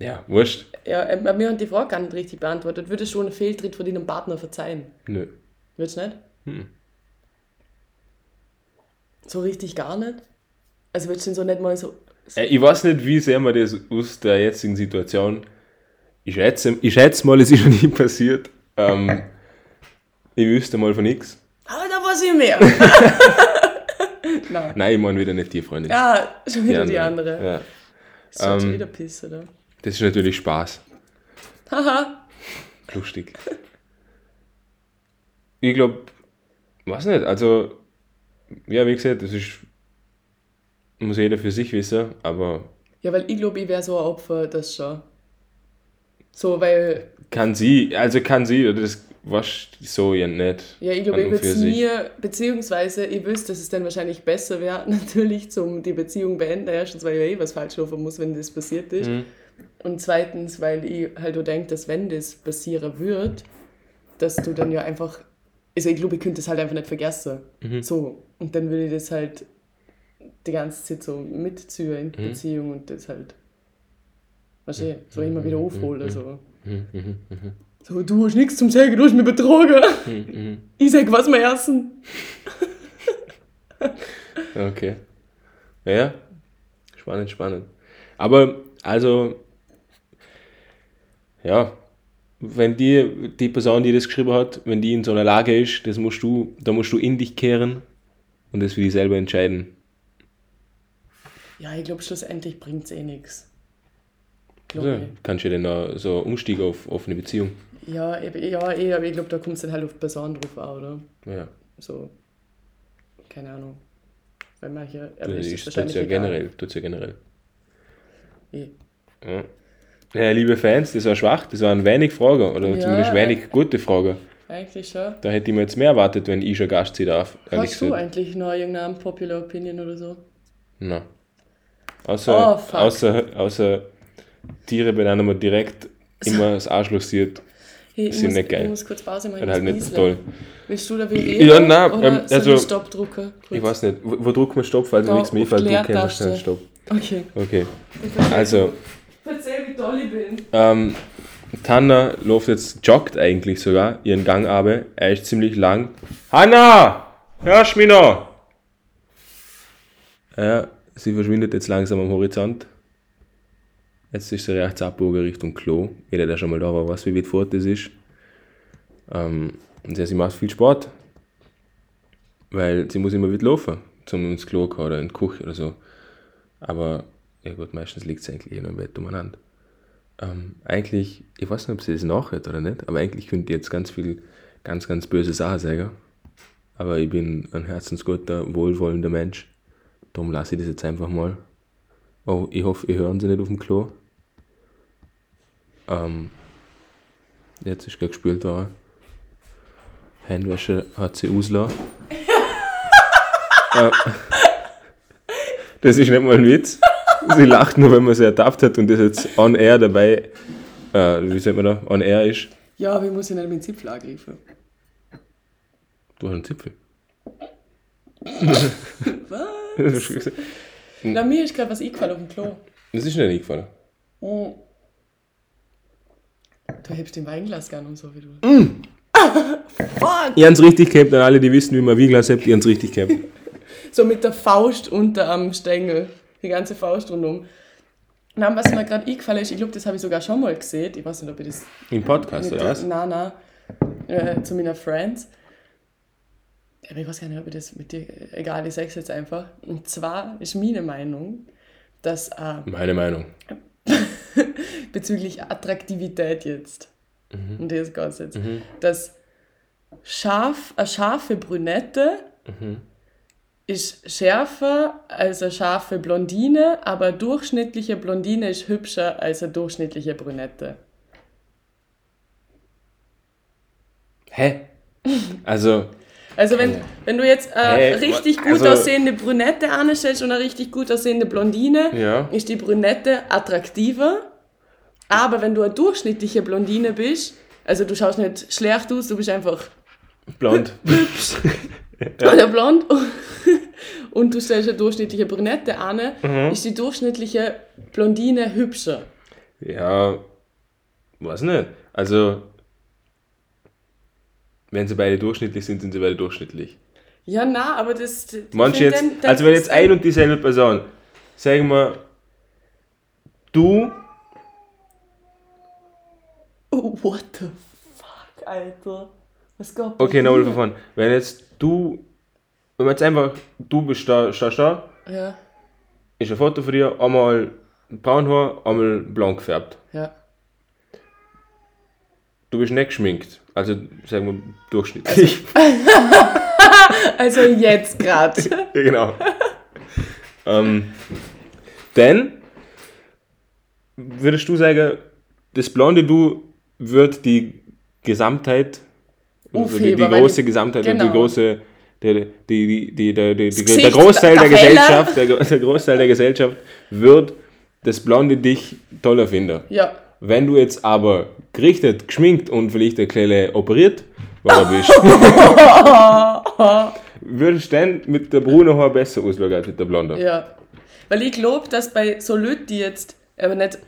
Ja, wurscht. Ja, ähm, bei mir haben die Frage gar nicht richtig beantwortet. Würdest du einen Fehltritt von deinem Partner verzeihen? Nö. Würdest du nicht? Hm. So richtig gar nicht? Also würdest du so nicht mal so... so Äh, Ich weiß nicht, wie sehr man das aus der jetzigen Situation. Ich schätze, ich schätze mal, es ist noch nie passiert. Ähm, <laughs> ich wüsste mal von nichts. aber da weiß ich mehr. <laughs> Nein. Nein, ich meine wieder nicht die Freundin. Ja, schon wieder die andere. Ja. Ist schon Ähm, wieder Piss, oder? Das ist natürlich Spaß. Haha. Lustig. Ich glaube, weiß nicht, also, ja, wie gesagt, das ist, muss jeder für sich wissen, aber Ja, weil ich glaube, ich wäre so ein Opfer, das schon. So, weil, kann sie, also kann sie, oder das was so ja nicht. ja, ich glaube, ich würde es nie, beziehungsweise ich wüsste, dass es dann wahrscheinlich besser wäre, <laughs> natürlich zum die Beziehung beenden. Erstens, weil ich ja eh was falsch laufen muss, wenn das passiert ist. Mhm. Und zweitens, weil ich halt auch denke, dass wenn das passieren wird, dass du dann ja einfach, also ich glaube, ich könnte das halt einfach nicht vergessen. Mhm. So, und dann würde ich das halt die ganze Zeit so mitziehen in die Mhm. Beziehung und das halt, weißt du, so immer wieder aufholen. So. Mhm, mhm, mhm, so, du hast nichts zum Sagen, du hast mich betrogen. mhm, mhm. <laughs> Ich sag, was wir essen. <laughs> Okay. Ja. Spannend, spannend. Aber, also, ja, wenn die, die Person, die das geschrieben hat, wenn die in so einer Lage ist, das musst du, da musst du in dich kehren und das für dich selber entscheiden. Ja, ich glaube, schlussendlich bringt es eh nichts. Also, kannst du ja dann auch so Umstieg auf offene Beziehung. Ja, ja, eh, aber ich glaube, da kommt es dann halt auf die Person drauf an, oder? Ja, So, keine Ahnung. Weil manche das erwischt es ist tut's wahrscheinlich ja egal. generell. Tut's ja generell. Eh. Ja. Ja, liebe Fans, das war schwach, das waren wenig Fragen oder Ja, zumindest wenig gute Fragen. Eigentlich schon. Da hätte ich mir jetzt mehr erwartet, wenn ich schon Gast sein darf. Hast du eigentlich noch irgendeine Popular Opinion oder so? Nein. Außer, Oh, außer, außer Tiere, bei denen man direkt immer das Arschloch sieht, ich, Sind muss, nicht geil. ich muss kurz Pause machen. ich halt nicht toll. Willst du da wie reden? Ja, nein, oder ähm, soll also- ich Stopp drücken? Kurz? Ich weiß nicht, wo, wo drückt man Stopp, falls Da nichts mehr die du kennst Stopp. Okay. Okay, also, Erzähl, wie toll ich bin. ähm, Tanner läuft jetzt, joggt eigentlich sogar, ihren Gang aber, er ist ziemlich lang. Hanna! Hörst du mich noch? Ja, sie verschwindet jetzt langsam am Horizont. Jetzt ist sie rechts abgebogen Richtung Klo. Jeder, der schon mal da war, weiß, wie weit fort das ist. Ähm, und ja, sie macht viel Sport. Weil sie muss immer wieder laufen, zum ins Klo gehen oder in die Küche oder so. Aber, ja gut, meistens liegt sie eigentlich eh noch im Bett umeinander. Ähm, eigentlich, ich weiß nicht, ob sie das nachhört oder nicht, aber eigentlich könnte ich jetzt ganz viel, ganz, ganz böse Sachen sagen. Aber ich bin ein herzensguter, wohlwollender Mensch. Darum lasse ich das jetzt einfach mal. Oh, ich hoffe, ihr hören sie nicht auf dem Klo. Ähm, jetzt ist gerade gespült worden. Handwäsche hat sie ausgelassen. <laughs> äh, <laughs> das ist nicht mal ein Witz. Sie lacht nur, wenn man sie ertappt hat und das jetzt on air dabei, äh, wie sagt man da, on air ist. Ja, aber ich muss ja nicht mit dem Zipfel angreifen. Du hast einen Zipfel. Was? <laughs> Na, mir ist gerade was eingefallen auf dem Klo. Das ist nicht eingefallen. Oh. Du hebst den Weinglas gern um so wie du. Mm. <laughs> Fuck! Ihr habt richtig gehabt, an alle, die wissen, wie man Wieglas habt, ihr habt richtig gehabt. So mit der Faust unter am Stängel. Die ganze Faust rundum. Nein, was mir gerade eingefallen ist, ich glaube, das habe ich sogar schon mal gesehen. Ich weiß nicht, ob ich das Im Podcast, mit oder der, was? Nein, nein. Äh, zu meiner Friends. Aber ich weiß gar nicht, ob ich das mit dir. Egal, ich sag's jetzt einfach. Und zwar ist meine Meinung, dass äh, Meine Meinung. <laughs> bezüglich Attraktivität jetzt, Mhm. und das geht's jetzt, dass scharf, eine scharfe Brünette Mhm. Ist schärfer als eine scharfe Blondine, aber eine durchschnittliche Blondine ist hübscher als eine durchschnittliche Brünette. Hä? Also, Also wenn, wenn du jetzt eine Hey, richtig gut also- aussehende Brünette anstellst und eine richtig gut aussehende Blondine, Ja. ist die Brünette attraktiver. Aber wenn du eine durchschnittliche Blondine bist, also du schaust nicht schlecht aus, du bist einfach blond. <laughs> oder blond <laughs> und du stellst eine durchschnittliche Brünette an, Mhm. ist die durchschnittliche Blondine hübscher. Ja, weiß nicht. Also, wenn sie beide durchschnittlich sind, sind sie beide durchschnittlich. Ja, na, aber das. das Manche jetzt, dann- also wenn jetzt ein und dieselbe Person, sagen wir, du, Oh, what the fuck, Alter. Was geht bei okay, nochmal dir? von vorn. Wenn jetzt du, wenn man jetzt einfach, du bist da, stehst da, Ja, ist ein Foto von dir, einmal braun Haar, einmal blond gefärbt. ja. Du bist nicht geschminkt, also sagen wir durchschnittlich. Also <laughs> jetzt gerade. Ja, genau. ähm, dann würdest du sagen, das blonde Du wird die Gesamtheit, also die, die große Gesamtheit und die genau. große, der, die, die, der, Gesicht, der Großteil der der. Gesellschaft, der, der Großteil der Gesellschaft wird das Blonde dich toller finde. Ja. Wenn du jetzt aber gerichtet, geschminkt und vielleicht eine kleine operiert war bist, <laughs> würdest du dann mit der braunen Haar besser aussehen als mit der Blonde. Ja. Weil ich glaube, dass bei so Leuten, die jetzt aber nicht,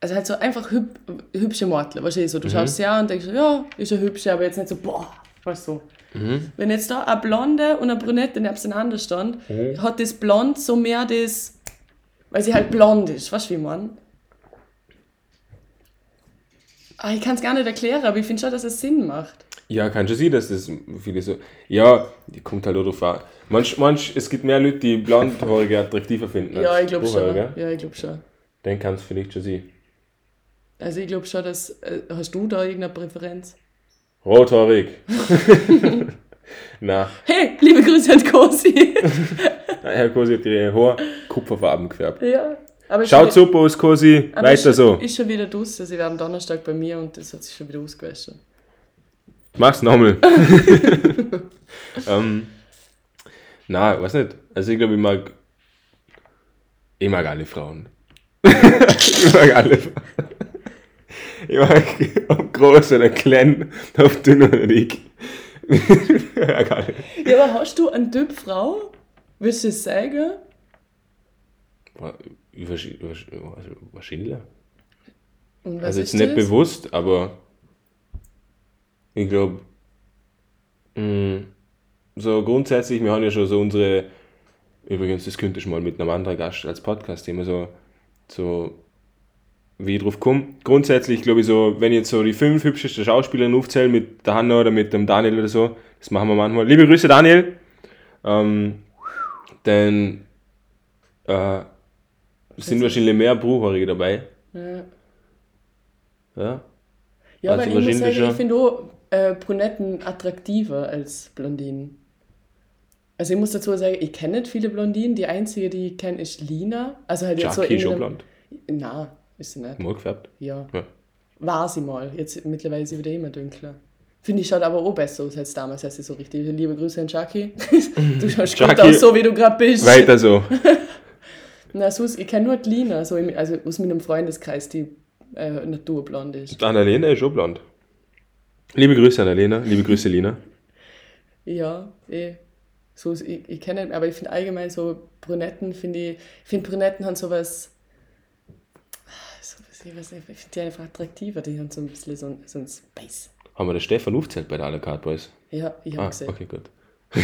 also halt so einfach hüb, hübsche weißt du, so, du schaust sie an und denkst, ja, ist eine hübsche, aber jetzt nicht so, boah, weißt du. so. Wenn jetzt da eine Blonde und eine Brünette nebeneinander stand, hat das Blond so mehr das, weil sie halt blond ist, weißt du, wie man? Ah, ich kann es gar nicht erklären, aber ich finde schon, dass es Sinn macht. Ja, kann schon sein, dass das viele so. Ja, die kommt halt auch drauf an. Manch, manch, es gibt mehr Leute, die blondhaarige attraktiver finden. Ja, ich glaube schon. braunhaarige. Ja, ich glaube schon. Dann kann es vielleicht schon sein. Also ich glaube schon, dass, äh, hast du da irgendeine Präferenz? Rothaarig. <laughs> Na, Hey, liebe Grüße an Cosi. <laughs> Herr Kosi hat ihre Haare kupferfarben gefärbt. ja. Aber Schaut super aus, Kosi. Weiter so. Ist schon wieder draußen. Sie waren am Donnerstag bei mir und das hat sich schon wieder ausgewaschen. Mach's nochmal. <laughs> ähm, na, weiß nicht. Also ich glaube, ich mag. Ich mag alle Frauen. ich mag alle Frauen. Ich mag ob groß oder klein, ob dünn oder dick. alle. Ja, aber hast du einen Typ Frau? Willst du es sagen? Wahrscheinlich. also Wahrscheinlich. Also jetzt ist nicht das? bewusst, aber ich glaube, so grundsätzlich, wir haben ja schon so unsere, übrigens, das könnte ich mal mit einem anderen Gast als Podcast-Thema so, so wie ich drauf komme. Grundsätzlich glaube ich so, wenn ich jetzt so die fünf hübschesten Schauspielerinnen aufzähle mit der Hanna oder mit dem Daniel oder so, das machen wir manchmal. Liebe Grüße Daniel! Ähm, dann äh, sind wahrscheinlich mehr Bruchhaarige dabei. Ja, Ja. ja Also weil ich muss sagen, ich finde auch äh, Brunetten attraktiver als Blondinen. Also ich muss dazu sagen, ich kenne nicht viele Blondinen. Die einzige, die ich kenne, ist Lina. Also halt jetzt so Jackie in schon einem- blond. Na, ist sie nicht. Mal gefärbt. Ja. Ja. War sie mal. Jetzt mittlerweile ist sie wieder immer dunkler. Finde ich, schaut aber auch besser aus als damals, als sie so richtig. Liebe Grüße an Jackie. <laughs> du schaust gut Jackie, aus, so wie du gerade bist. Weiter so. <laughs> Na, sonst, ich kenne nur die Lina, so im, also aus meinem Freundeskreis, die äh, naturblond ist. Annalena ist schon blond. Liebe Grüße Annalena, liebe Grüße Lina. Ja, eh. So, ich, ich kenne, aber ich finde allgemein so Brunetten, finde ich, ich finde Brunetten haben sowas, so, was- ich weiß nicht, ich finde die einfach attraktiver, die haben so ein bisschen so ein, so ein Space. Haben wir den Stefan aufgezählt bei der Alle Card Boys? Ja, ich habe Ah, gesehen. okay, gut.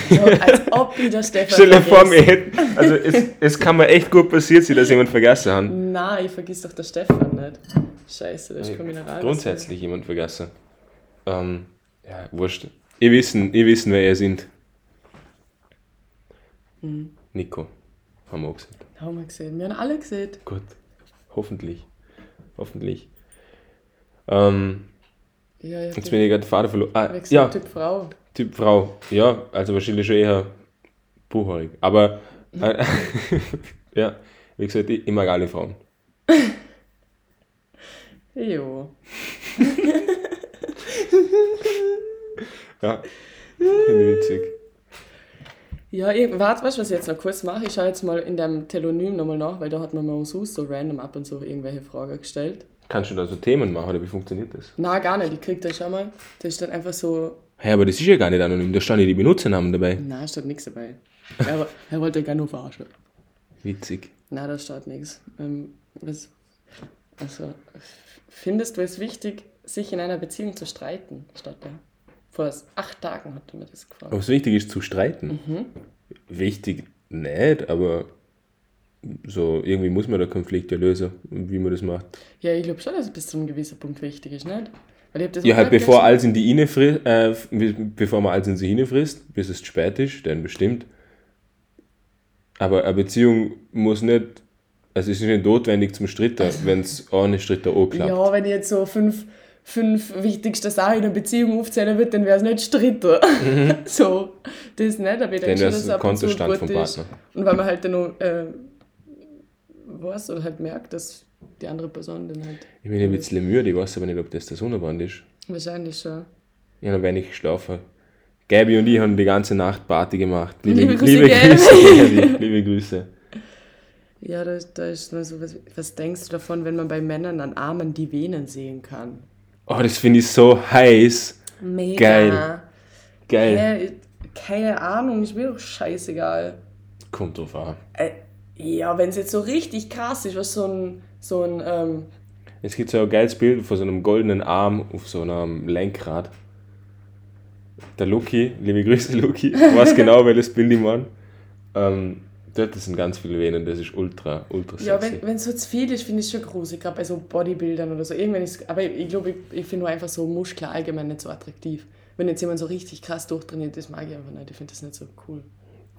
So, als ob ich der Stefan <laughs> Stell dir vor, wir vergesse. hätten, also es, es kann mir echt gut passiert sein, dass jemand vergessen hat. Nein, ich vergiss doch der Stefan nicht. Scheiße, das ist kein Mineral. Grundsätzlich jemand vergessen. Ähm, ja, wurscht. Ihr wissen, ihr wissen, wer ihr sind. Hm. Nico. Haben wir auch gesagt. Haben wir gesehen. Wir haben alle gesehen. Gut. Hoffentlich. Hoffentlich. Ähm, Ja, ja. jetzt bin ich gerade den Faden verloren. Ah, ja, Typ Frau. Typ Frau. Ja, also wahrscheinlich schon eher buchhaarig. Aber, äh, <laughs> ja, wie gesagt, <laughs> <laughs> ich, ich mag alle Frauen. Jo. Ja, witzig. Ja, ich, warte, weißt du, was ich jetzt noch kurz mache? Ich schaue jetzt mal in dem Telonym nochmal nach, weil da hat man mal so, so random ab und zu irgendwelche Fragen gestellt. Kannst du da so Themen machen oder wie funktioniert das? Na, gar nicht, ich krieg das schon mal. Da ist dann einfach so, Hey, aber das ist ja gar nicht anonym, da stehen ja die Benutzernamen dabei. na, steht nichts dabei. Aber <laughs> er wollte gerne nur verarschen. Witzig. Na, da steht nichts. Ähm, was, also, findest du es wichtig, sich in einer Beziehung zu streiten? Steht da. Vor acht Tagen hat er mir das gefragt. Ob es wichtig ist zu streiten? Mhm. Wichtig nicht, aber so irgendwie muss man da Konflikte lösen, wie man das macht. Ja, ich glaube schon, dass es bis zu einem gewissen Punkt wichtig ist, nicht? Ja, halt bevor gelesen. alles in die Inne frisst, äh, bevor man alles in sie hineinfrisst, bis es zu spät ist, dann bestimmt. Aber eine Beziehung muss nicht, also es ist nicht notwendig zum Stritten, <laughs> wenn es ohne Stritten auch klappt. Ja, wenn ich jetzt so fünf, fünf wichtigste Sachen in einer Beziehung aufzählen würde, dann wäre es nicht Stritten. <laughs> so, das nicht, aber ich denke Dann schon, dass es ab und zu gut vom ist. Partner. Und weil man halt dann noch, äh, weiß oder halt merkt, dass die andere Person dann halt Ich bin ein bisschen müde, ich weiß aber nicht, ob das der Sonnenbrand ist. wahrscheinlich schon. Ich habe noch wenig geschlafen. Gabi und ich haben die ganze Nacht Party gemacht. Liebe Grüße, liebe. Grüße, Gabi. Liebe Grüße. Ja, da, da ist nur so, was, was denkst du davon, wenn man bei Männern an Armen die Venen sehen kann? Oh, das finde ich so heiß. Mega. Geil. Geil. Hä, keine Ahnung, ist mir doch scheißegal. Kommt drauf an. Äh, ja, wenn es jetzt so richtig krass ist, was so ein, so ein, ähm, Es gibt so ein geiles Bild von so einem goldenen Arm auf so einem Lenkrad. Der Luki, liebe Grüße Luki, weiß <laughs> genau, welches Bild ich meine. Ähm, dort sind ganz viele Venen, das ist ultra, ultra ja, sexy. wenn, wenn so zu viel ist, finde ich es schon gruselig, gerade bei so Bodybuildern oder so. Irgendwann ist, aber ich, ich glaube, ich, ich finde nur einfach so Muskeln allgemein nicht so attraktiv. Wenn jetzt jemand so richtig krass durchtrainiert ist, mag ich einfach nicht. Ich finde das nicht so cool.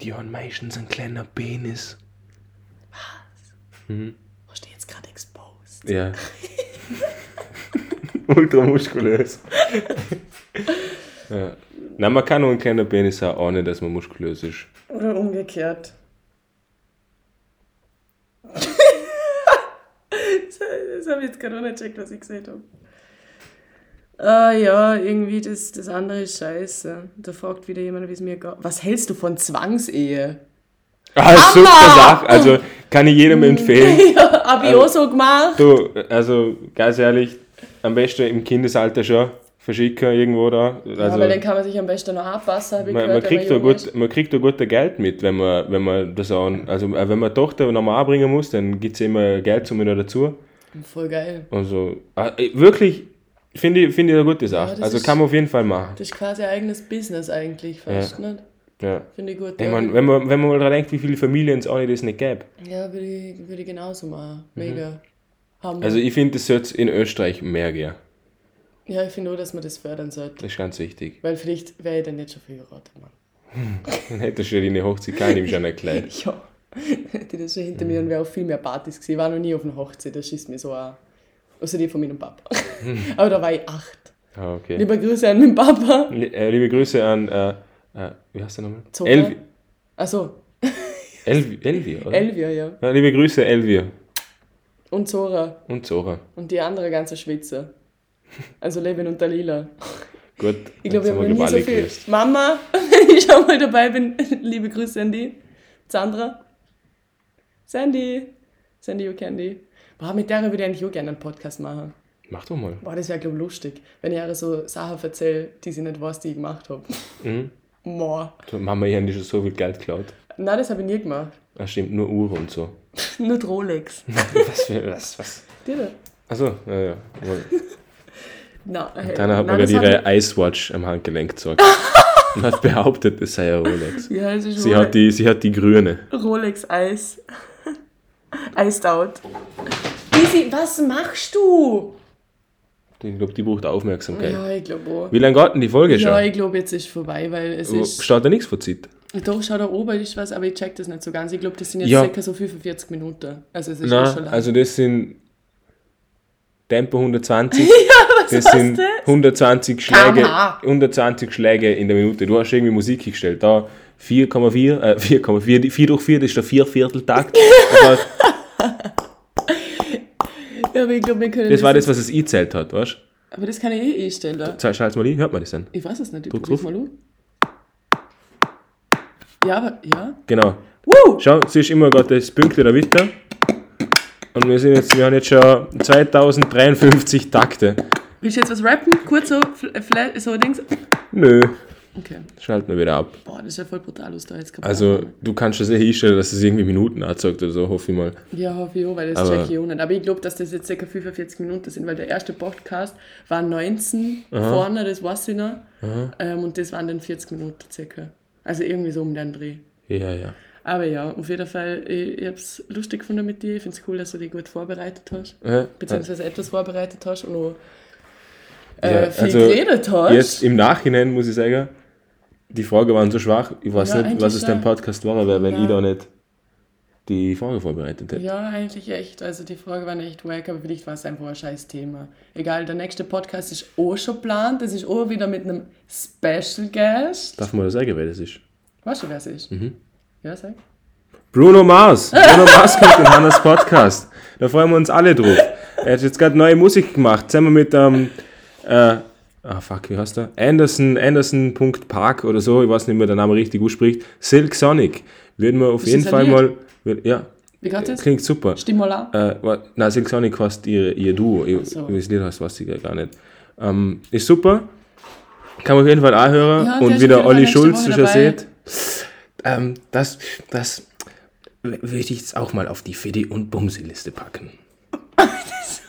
Die haben meistens ein kleiner Penis. Hast du jetzt gerade exposed? Ja. <laughs> ultra muskulös. ja. Nein, man kann auch einen kleinen Penis haben, ohne dass man muskulös ist. Oder umgekehrt. <laughs> das habe ich jetzt gerade auch nicht gecheckt, was ich gesagt habe. Ah ja, irgendwie das, das andere ist scheiße. Da fragt wieder jemand, wie es mir geht. Was hältst du von Zwangsehe? Ah, super Sache. Also kann ich jedem <laughs> empfehlen. ja, hab ich auch so gemacht. Du, also ganz ehrlich, am besten im Kindesalter schon verschicken irgendwo da. Also, ja, weil dann kann man sich am besten noch anpassen, habe ich man, gehört, man, kriegt da gut, ist. man kriegt da gut Geld mit, wenn man, wenn man das auch, also äh, wenn man die Tochter nochmal anbringen muss, dann gibt es immer Geld zum wieder dazu. Voll geil. Also äh, wirklich, finde ich, finde ich eine gute Sache. das also kann man auf jeden Fall machen. Das ist quasi ein eigenes Business eigentlich fast, nicht? Ja. Finde ich gut. Ich ja. mein, wenn, man, wenn man mal daran denkt, wie viele Familien es auch nicht das nicht gäbe. Ja, würde ich, würde ich genauso machen. Mega. Hammer. Mhm. Also ich finde, das sollte in Österreich mehr geben. ja, ich finde auch, dass man das fördern sollte. Das ist ganz wichtig. Weil vielleicht wäre ich dann nicht schon verheiratet, Mann. <laughs> Dann hätte schon eine Hochzeit ich ihm schon erklärt. <laughs> Ja. <laughs> Hätte das schon hinter mir und wäre auch viel mehr Partys gewesen. Ich war noch nie auf einer Hochzeit, das schießt mir so an. Außer die von meinem Papa. <laughs> Aber da war ich acht. Ah, okay. Liebe Grüße an meinen Papa. Äh, Liebe Grüße an, äh, äh, wie heißt der nochmal? Elvi, Achso, <laughs> Elvi, Elvi, oder? Elvia, ja. ja, liebe Grüße, Elvi Und Zora. und Zora. Und die andere ganze Schweizer. Also Levin und Dalila. Gut, Ich glaube, wir haben noch nie so viel. gelöst. Mama, wenn ich schon mal dabei bin, liebe Grüße an die. Sandra. Sandy. Sandy, you Candy. Boah, mit der würde ich eigentlich auch gerne einen Podcast machen. Mach doch mal. Boah, das wäre, glaube ich, lustig, wenn ich so Sachen erzähle, die sie nicht weiß, die ich gemacht habe. Mhm. Boah. So, Mama, ich habe dir schon so viel Geld geklaut. Nein, das habe ich nie gemacht. Das stimmt, nur Uhr und so. <laughs> Nur Rolex. <laughs> was für, was, was? Da. Achso, ja, ja. <laughs> Na, hey, Dann hat nein, man das gerade ihre Icewatch am Handgelenk gezogen. und hat behauptet, es sei eine Rolex. Ja, es ist Sie Rolex, hat die, sie hat die grüne. Rolex Eis. Iced out. Easy, was machst du? Ich glaube, die braucht Aufmerksamkeit. Ja, ich glaube auch. Wie lange geht denn die Folge schon? Ja, ich glaube, jetzt ist vorbei, weil es ist. Steht da nichts von Zeit? Doch, schau da oben ist was, aber ich check das nicht so ganz. Ich glaube, das sind jetzt Ja. circa so 45 Minuten. Also es ist eh schon Nein, lang. also das sind Tempo 120. <laughs> das was sind das? 120 Schläge, kmh. 120 Schläge in der Minute. Du hast irgendwie Musik gestellt. Da 4,4, äh, 4,4, 4 durch 4, das ist der Viervierteltakt. war, ja, aber ich glaube, wir können das war das, was es eingezählt hat, weißt du? Aber das kann ich eh einstellen. Schalt's mal ein, hört man das dann? Ich weiß es nicht, ich probier's mal an. Ja, aber, ja. Genau. Woo! Schau, es ist immer gerade das Pünktchen dahinter. Und wir sind jetzt, wir haben jetzt schon 2053 Takte. Willst du jetzt was rappen? Kurz so, so Dings? Nö, Okay. schalten wir wieder ab. Boah, das ist ja voll brutal, was da jetzt kaputt Also, du kannst das eh einstellen, dass es irgendwie Minuten anzeigt oder so, hoffe ich mal. Ja, hoffe ich auch, weil das Aber- check ich auch nicht. Aber ich glaube, dass das jetzt ca. 45 Minuten sind, weil der erste Podcast war 19 vorne, das weiß ich noch. Ähm, und das waren dann 40 Minuten circa. Also irgendwie so um den Dreh. Ja, ja. Aber ja, auf jeden Fall, ich, ich habe es lustig gefunden mit dir. Ich finde es cool, dass du dich gut vorbereitet hast. Ja, Beziehungsweise etwas vorbereitet hast und auch äh, Ja, viel also geredet hast. Jetzt im Nachhinein muss ich sagen, die Fragen waren so schwach. Ich weiß Ja, nicht, was es dein. Podcast war, weil wenn Ja. ich da nicht die Frage vorbereitet hätte. Ja, eigentlich echt. Also die Frage war nicht wack, aber vielleicht war es einfach ein scheiß Thema. Egal, der nächste Podcast ist auch schon geplant. Das ist auch wieder mit einem Special Guest. Darf man das sagen, wer das ist? Weißt du, wer es ist? Mhm. Ja, sag. Bruno Mars. Bruno Mars kommt in Hannas Podcast. Da freuen wir uns alle drauf. Er hat jetzt gerade neue Musik gemacht. Zusammen mit ähm, äh, ah fuck, wie heißt der? Anderson, Anderson.park oder so, ich weiß nicht mehr, der Name richtig ausspricht. Silk Sonic. Würden wir auf Ist jeden Fall mal. Ja, Wie geht das? Klingt super. Stimulant? Äh, na, Silk Sonic heißt ihr, ihr Duo. Ich, so. Wie das Lied heißt, weiß ich ja gar nicht. Ähm, ist super. Kann man auf jeden Fall auch hören. Ja, Und ist wie der auf jeden Fall Olli Schulz schon dabei. sieht, ähm, das, das würde ich jetzt auch mal auf die Fiddy- und Bumsi-Liste packen. <laughs> <laughs>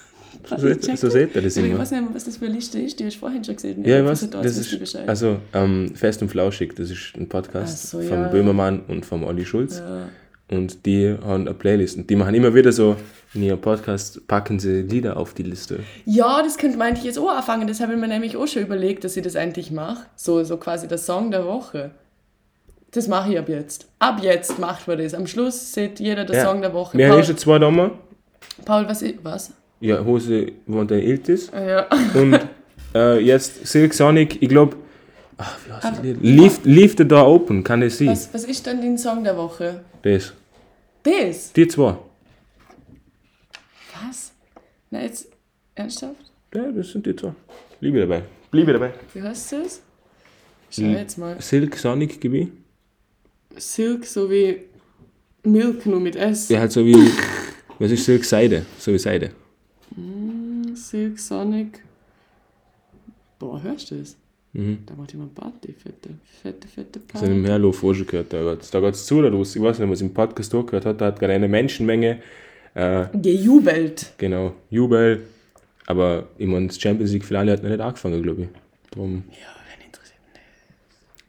So, seht- so seht ihr das Ich immer. weiß nicht, was das für eine Liste ist, die hast du vorhin schon gesehen. Ja, ich weiß, da das ihr ist, also ähm, Fest und Flauschig, das ist ein Podcast so, vom ja. Böhmermann und vom Olli Schulz. ja. Und die haben eine Playlist. Und die machen immer wieder so, in ihrem Podcast packen sie Lieder auf die Liste. ja, das könnte man eigentlich jetzt auch anfangen. Das habe ich mir nämlich auch schon überlegt, dass ich das eigentlich mache. So, so quasi der Song der Woche. Das mache ich ab jetzt. Ab jetzt macht man das. Am Schluss sieht jeder der Song der Woche. Wir haben eh Paul, schon zwei Damen. Paul, was ist. Was? Ja, Hose, wo dein Iltis. Ah, Ja. <laughs> Und äh, jetzt Silk Sonic, ich glaube, ach, wie heißt das Lied? Leave, Leave the Door Open, kann das sein? Was, was ist denn dein Song der Woche? Das. Das? Die zwei. Was? Na, jetzt. Ernsthaft? Ja, das sind die zwei. Liebe dabei. Liebe dabei. Wie heißt das? Schau jetzt mal. Silk Sonic, ich. Silk, so wie Milk, nur mit S. Ja, halt so wie, was ist Silk Seide? So wie Seide. Silk Sonic. Boah, hörst du das? Mhm. Da macht jemand Party, fette, fette, fette Das Party. im Herrlauf vorher schon gehört. Da geht es da geht's zu, oder was? Ich weiß nicht, was im Podcast auch gehört hat. Da hat gerade eine Menschenmenge, äh, Gejubelt. genau, Jubel. Aber ich meine, das Champions League-Finale hat noch nicht angefangen, glaube ich. Darum, Ja, wen interessiert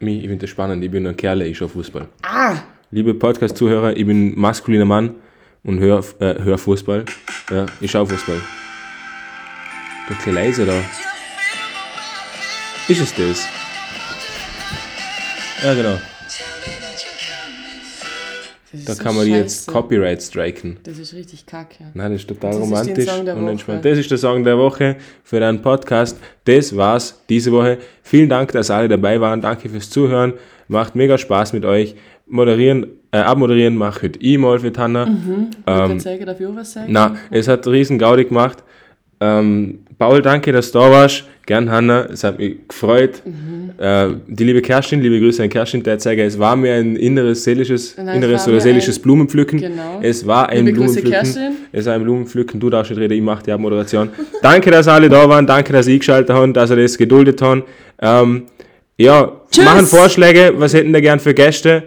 mich, ich finde das spannend. Ich bin ein Kerl, ich schaue Fußball. Ah! Liebe Podcast-Zuhörer, ich bin maskuliner Mann und höre äh, hör Fußball. Ja, ich schaue Fußball. Doch ein bisschen leise da. Ist es das? Ja, genau. Ist Da so kann man die jetzt scheiße. Copyright striken. Das ist richtig kacke. Nein, das ist total Das ist romantisch der und Woche. entspannt. Das ist der Song der Woche für deinen Podcast. Das war's diese Woche. Vielen Dank, dass alle dabei waren. Danke fürs Zuhören. Macht mega Spaß mit euch. Moderieren, äh, abmoderieren mache heute ich mal für Tanner. Mhm. Ähm, sagen, darf ich auch was sagen? Na, es hat riesen Gaudi gemacht. Ähm, Paul, danke, dass du da warst. Gern, Hanna, es hat mich gefreut. Mhm. Äh, die liebe Kerstin, liebe Grüße an Kerstin, der zeige, es war mir ein inneres, seelisches, Nein, es inneres oder seelisches ein- Blumenpflücken. Genau. Es war ein Liebe Grüße, Blumenpflücken. Kerstin. Es war ein Blumenpflücken. Du darfst nicht reden, ich mache die Abmoderation. <laughs> danke, dass alle da waren. Danke, dass ihr eingeschaltet habt, dass ihr das geduldet habt. Ähm, ja, Tschüss. machen Vorschläge. Was hätten ihr gern für Gäste?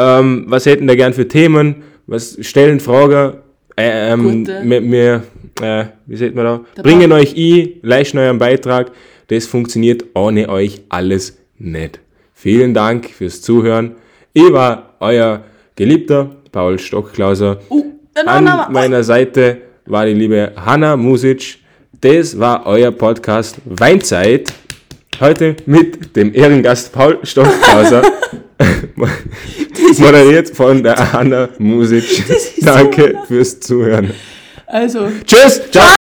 Ähm, was hätten ihr gern für Themen? Was stellen Fragen? Äh, ähm, wir, wir äh, wie sieht man da? Der Bringen euch ein, leisten euren Beitrag. Das funktioniert ohne euch alles nicht. Vielen Dank fürs Zuhören. Ich war euer Geliebter Paul Stockklauser. Uh, An nein, nein, meiner Seite war die liebe Hanna Music. Das war euer Podcast Weinzeit. Heute mit dem Ehrengast Paul Stockklauser. <laughs> Moderiert von der Hanna Music. <laughs> Danke fürs Zuhören. Also. Tschüss. Ciao.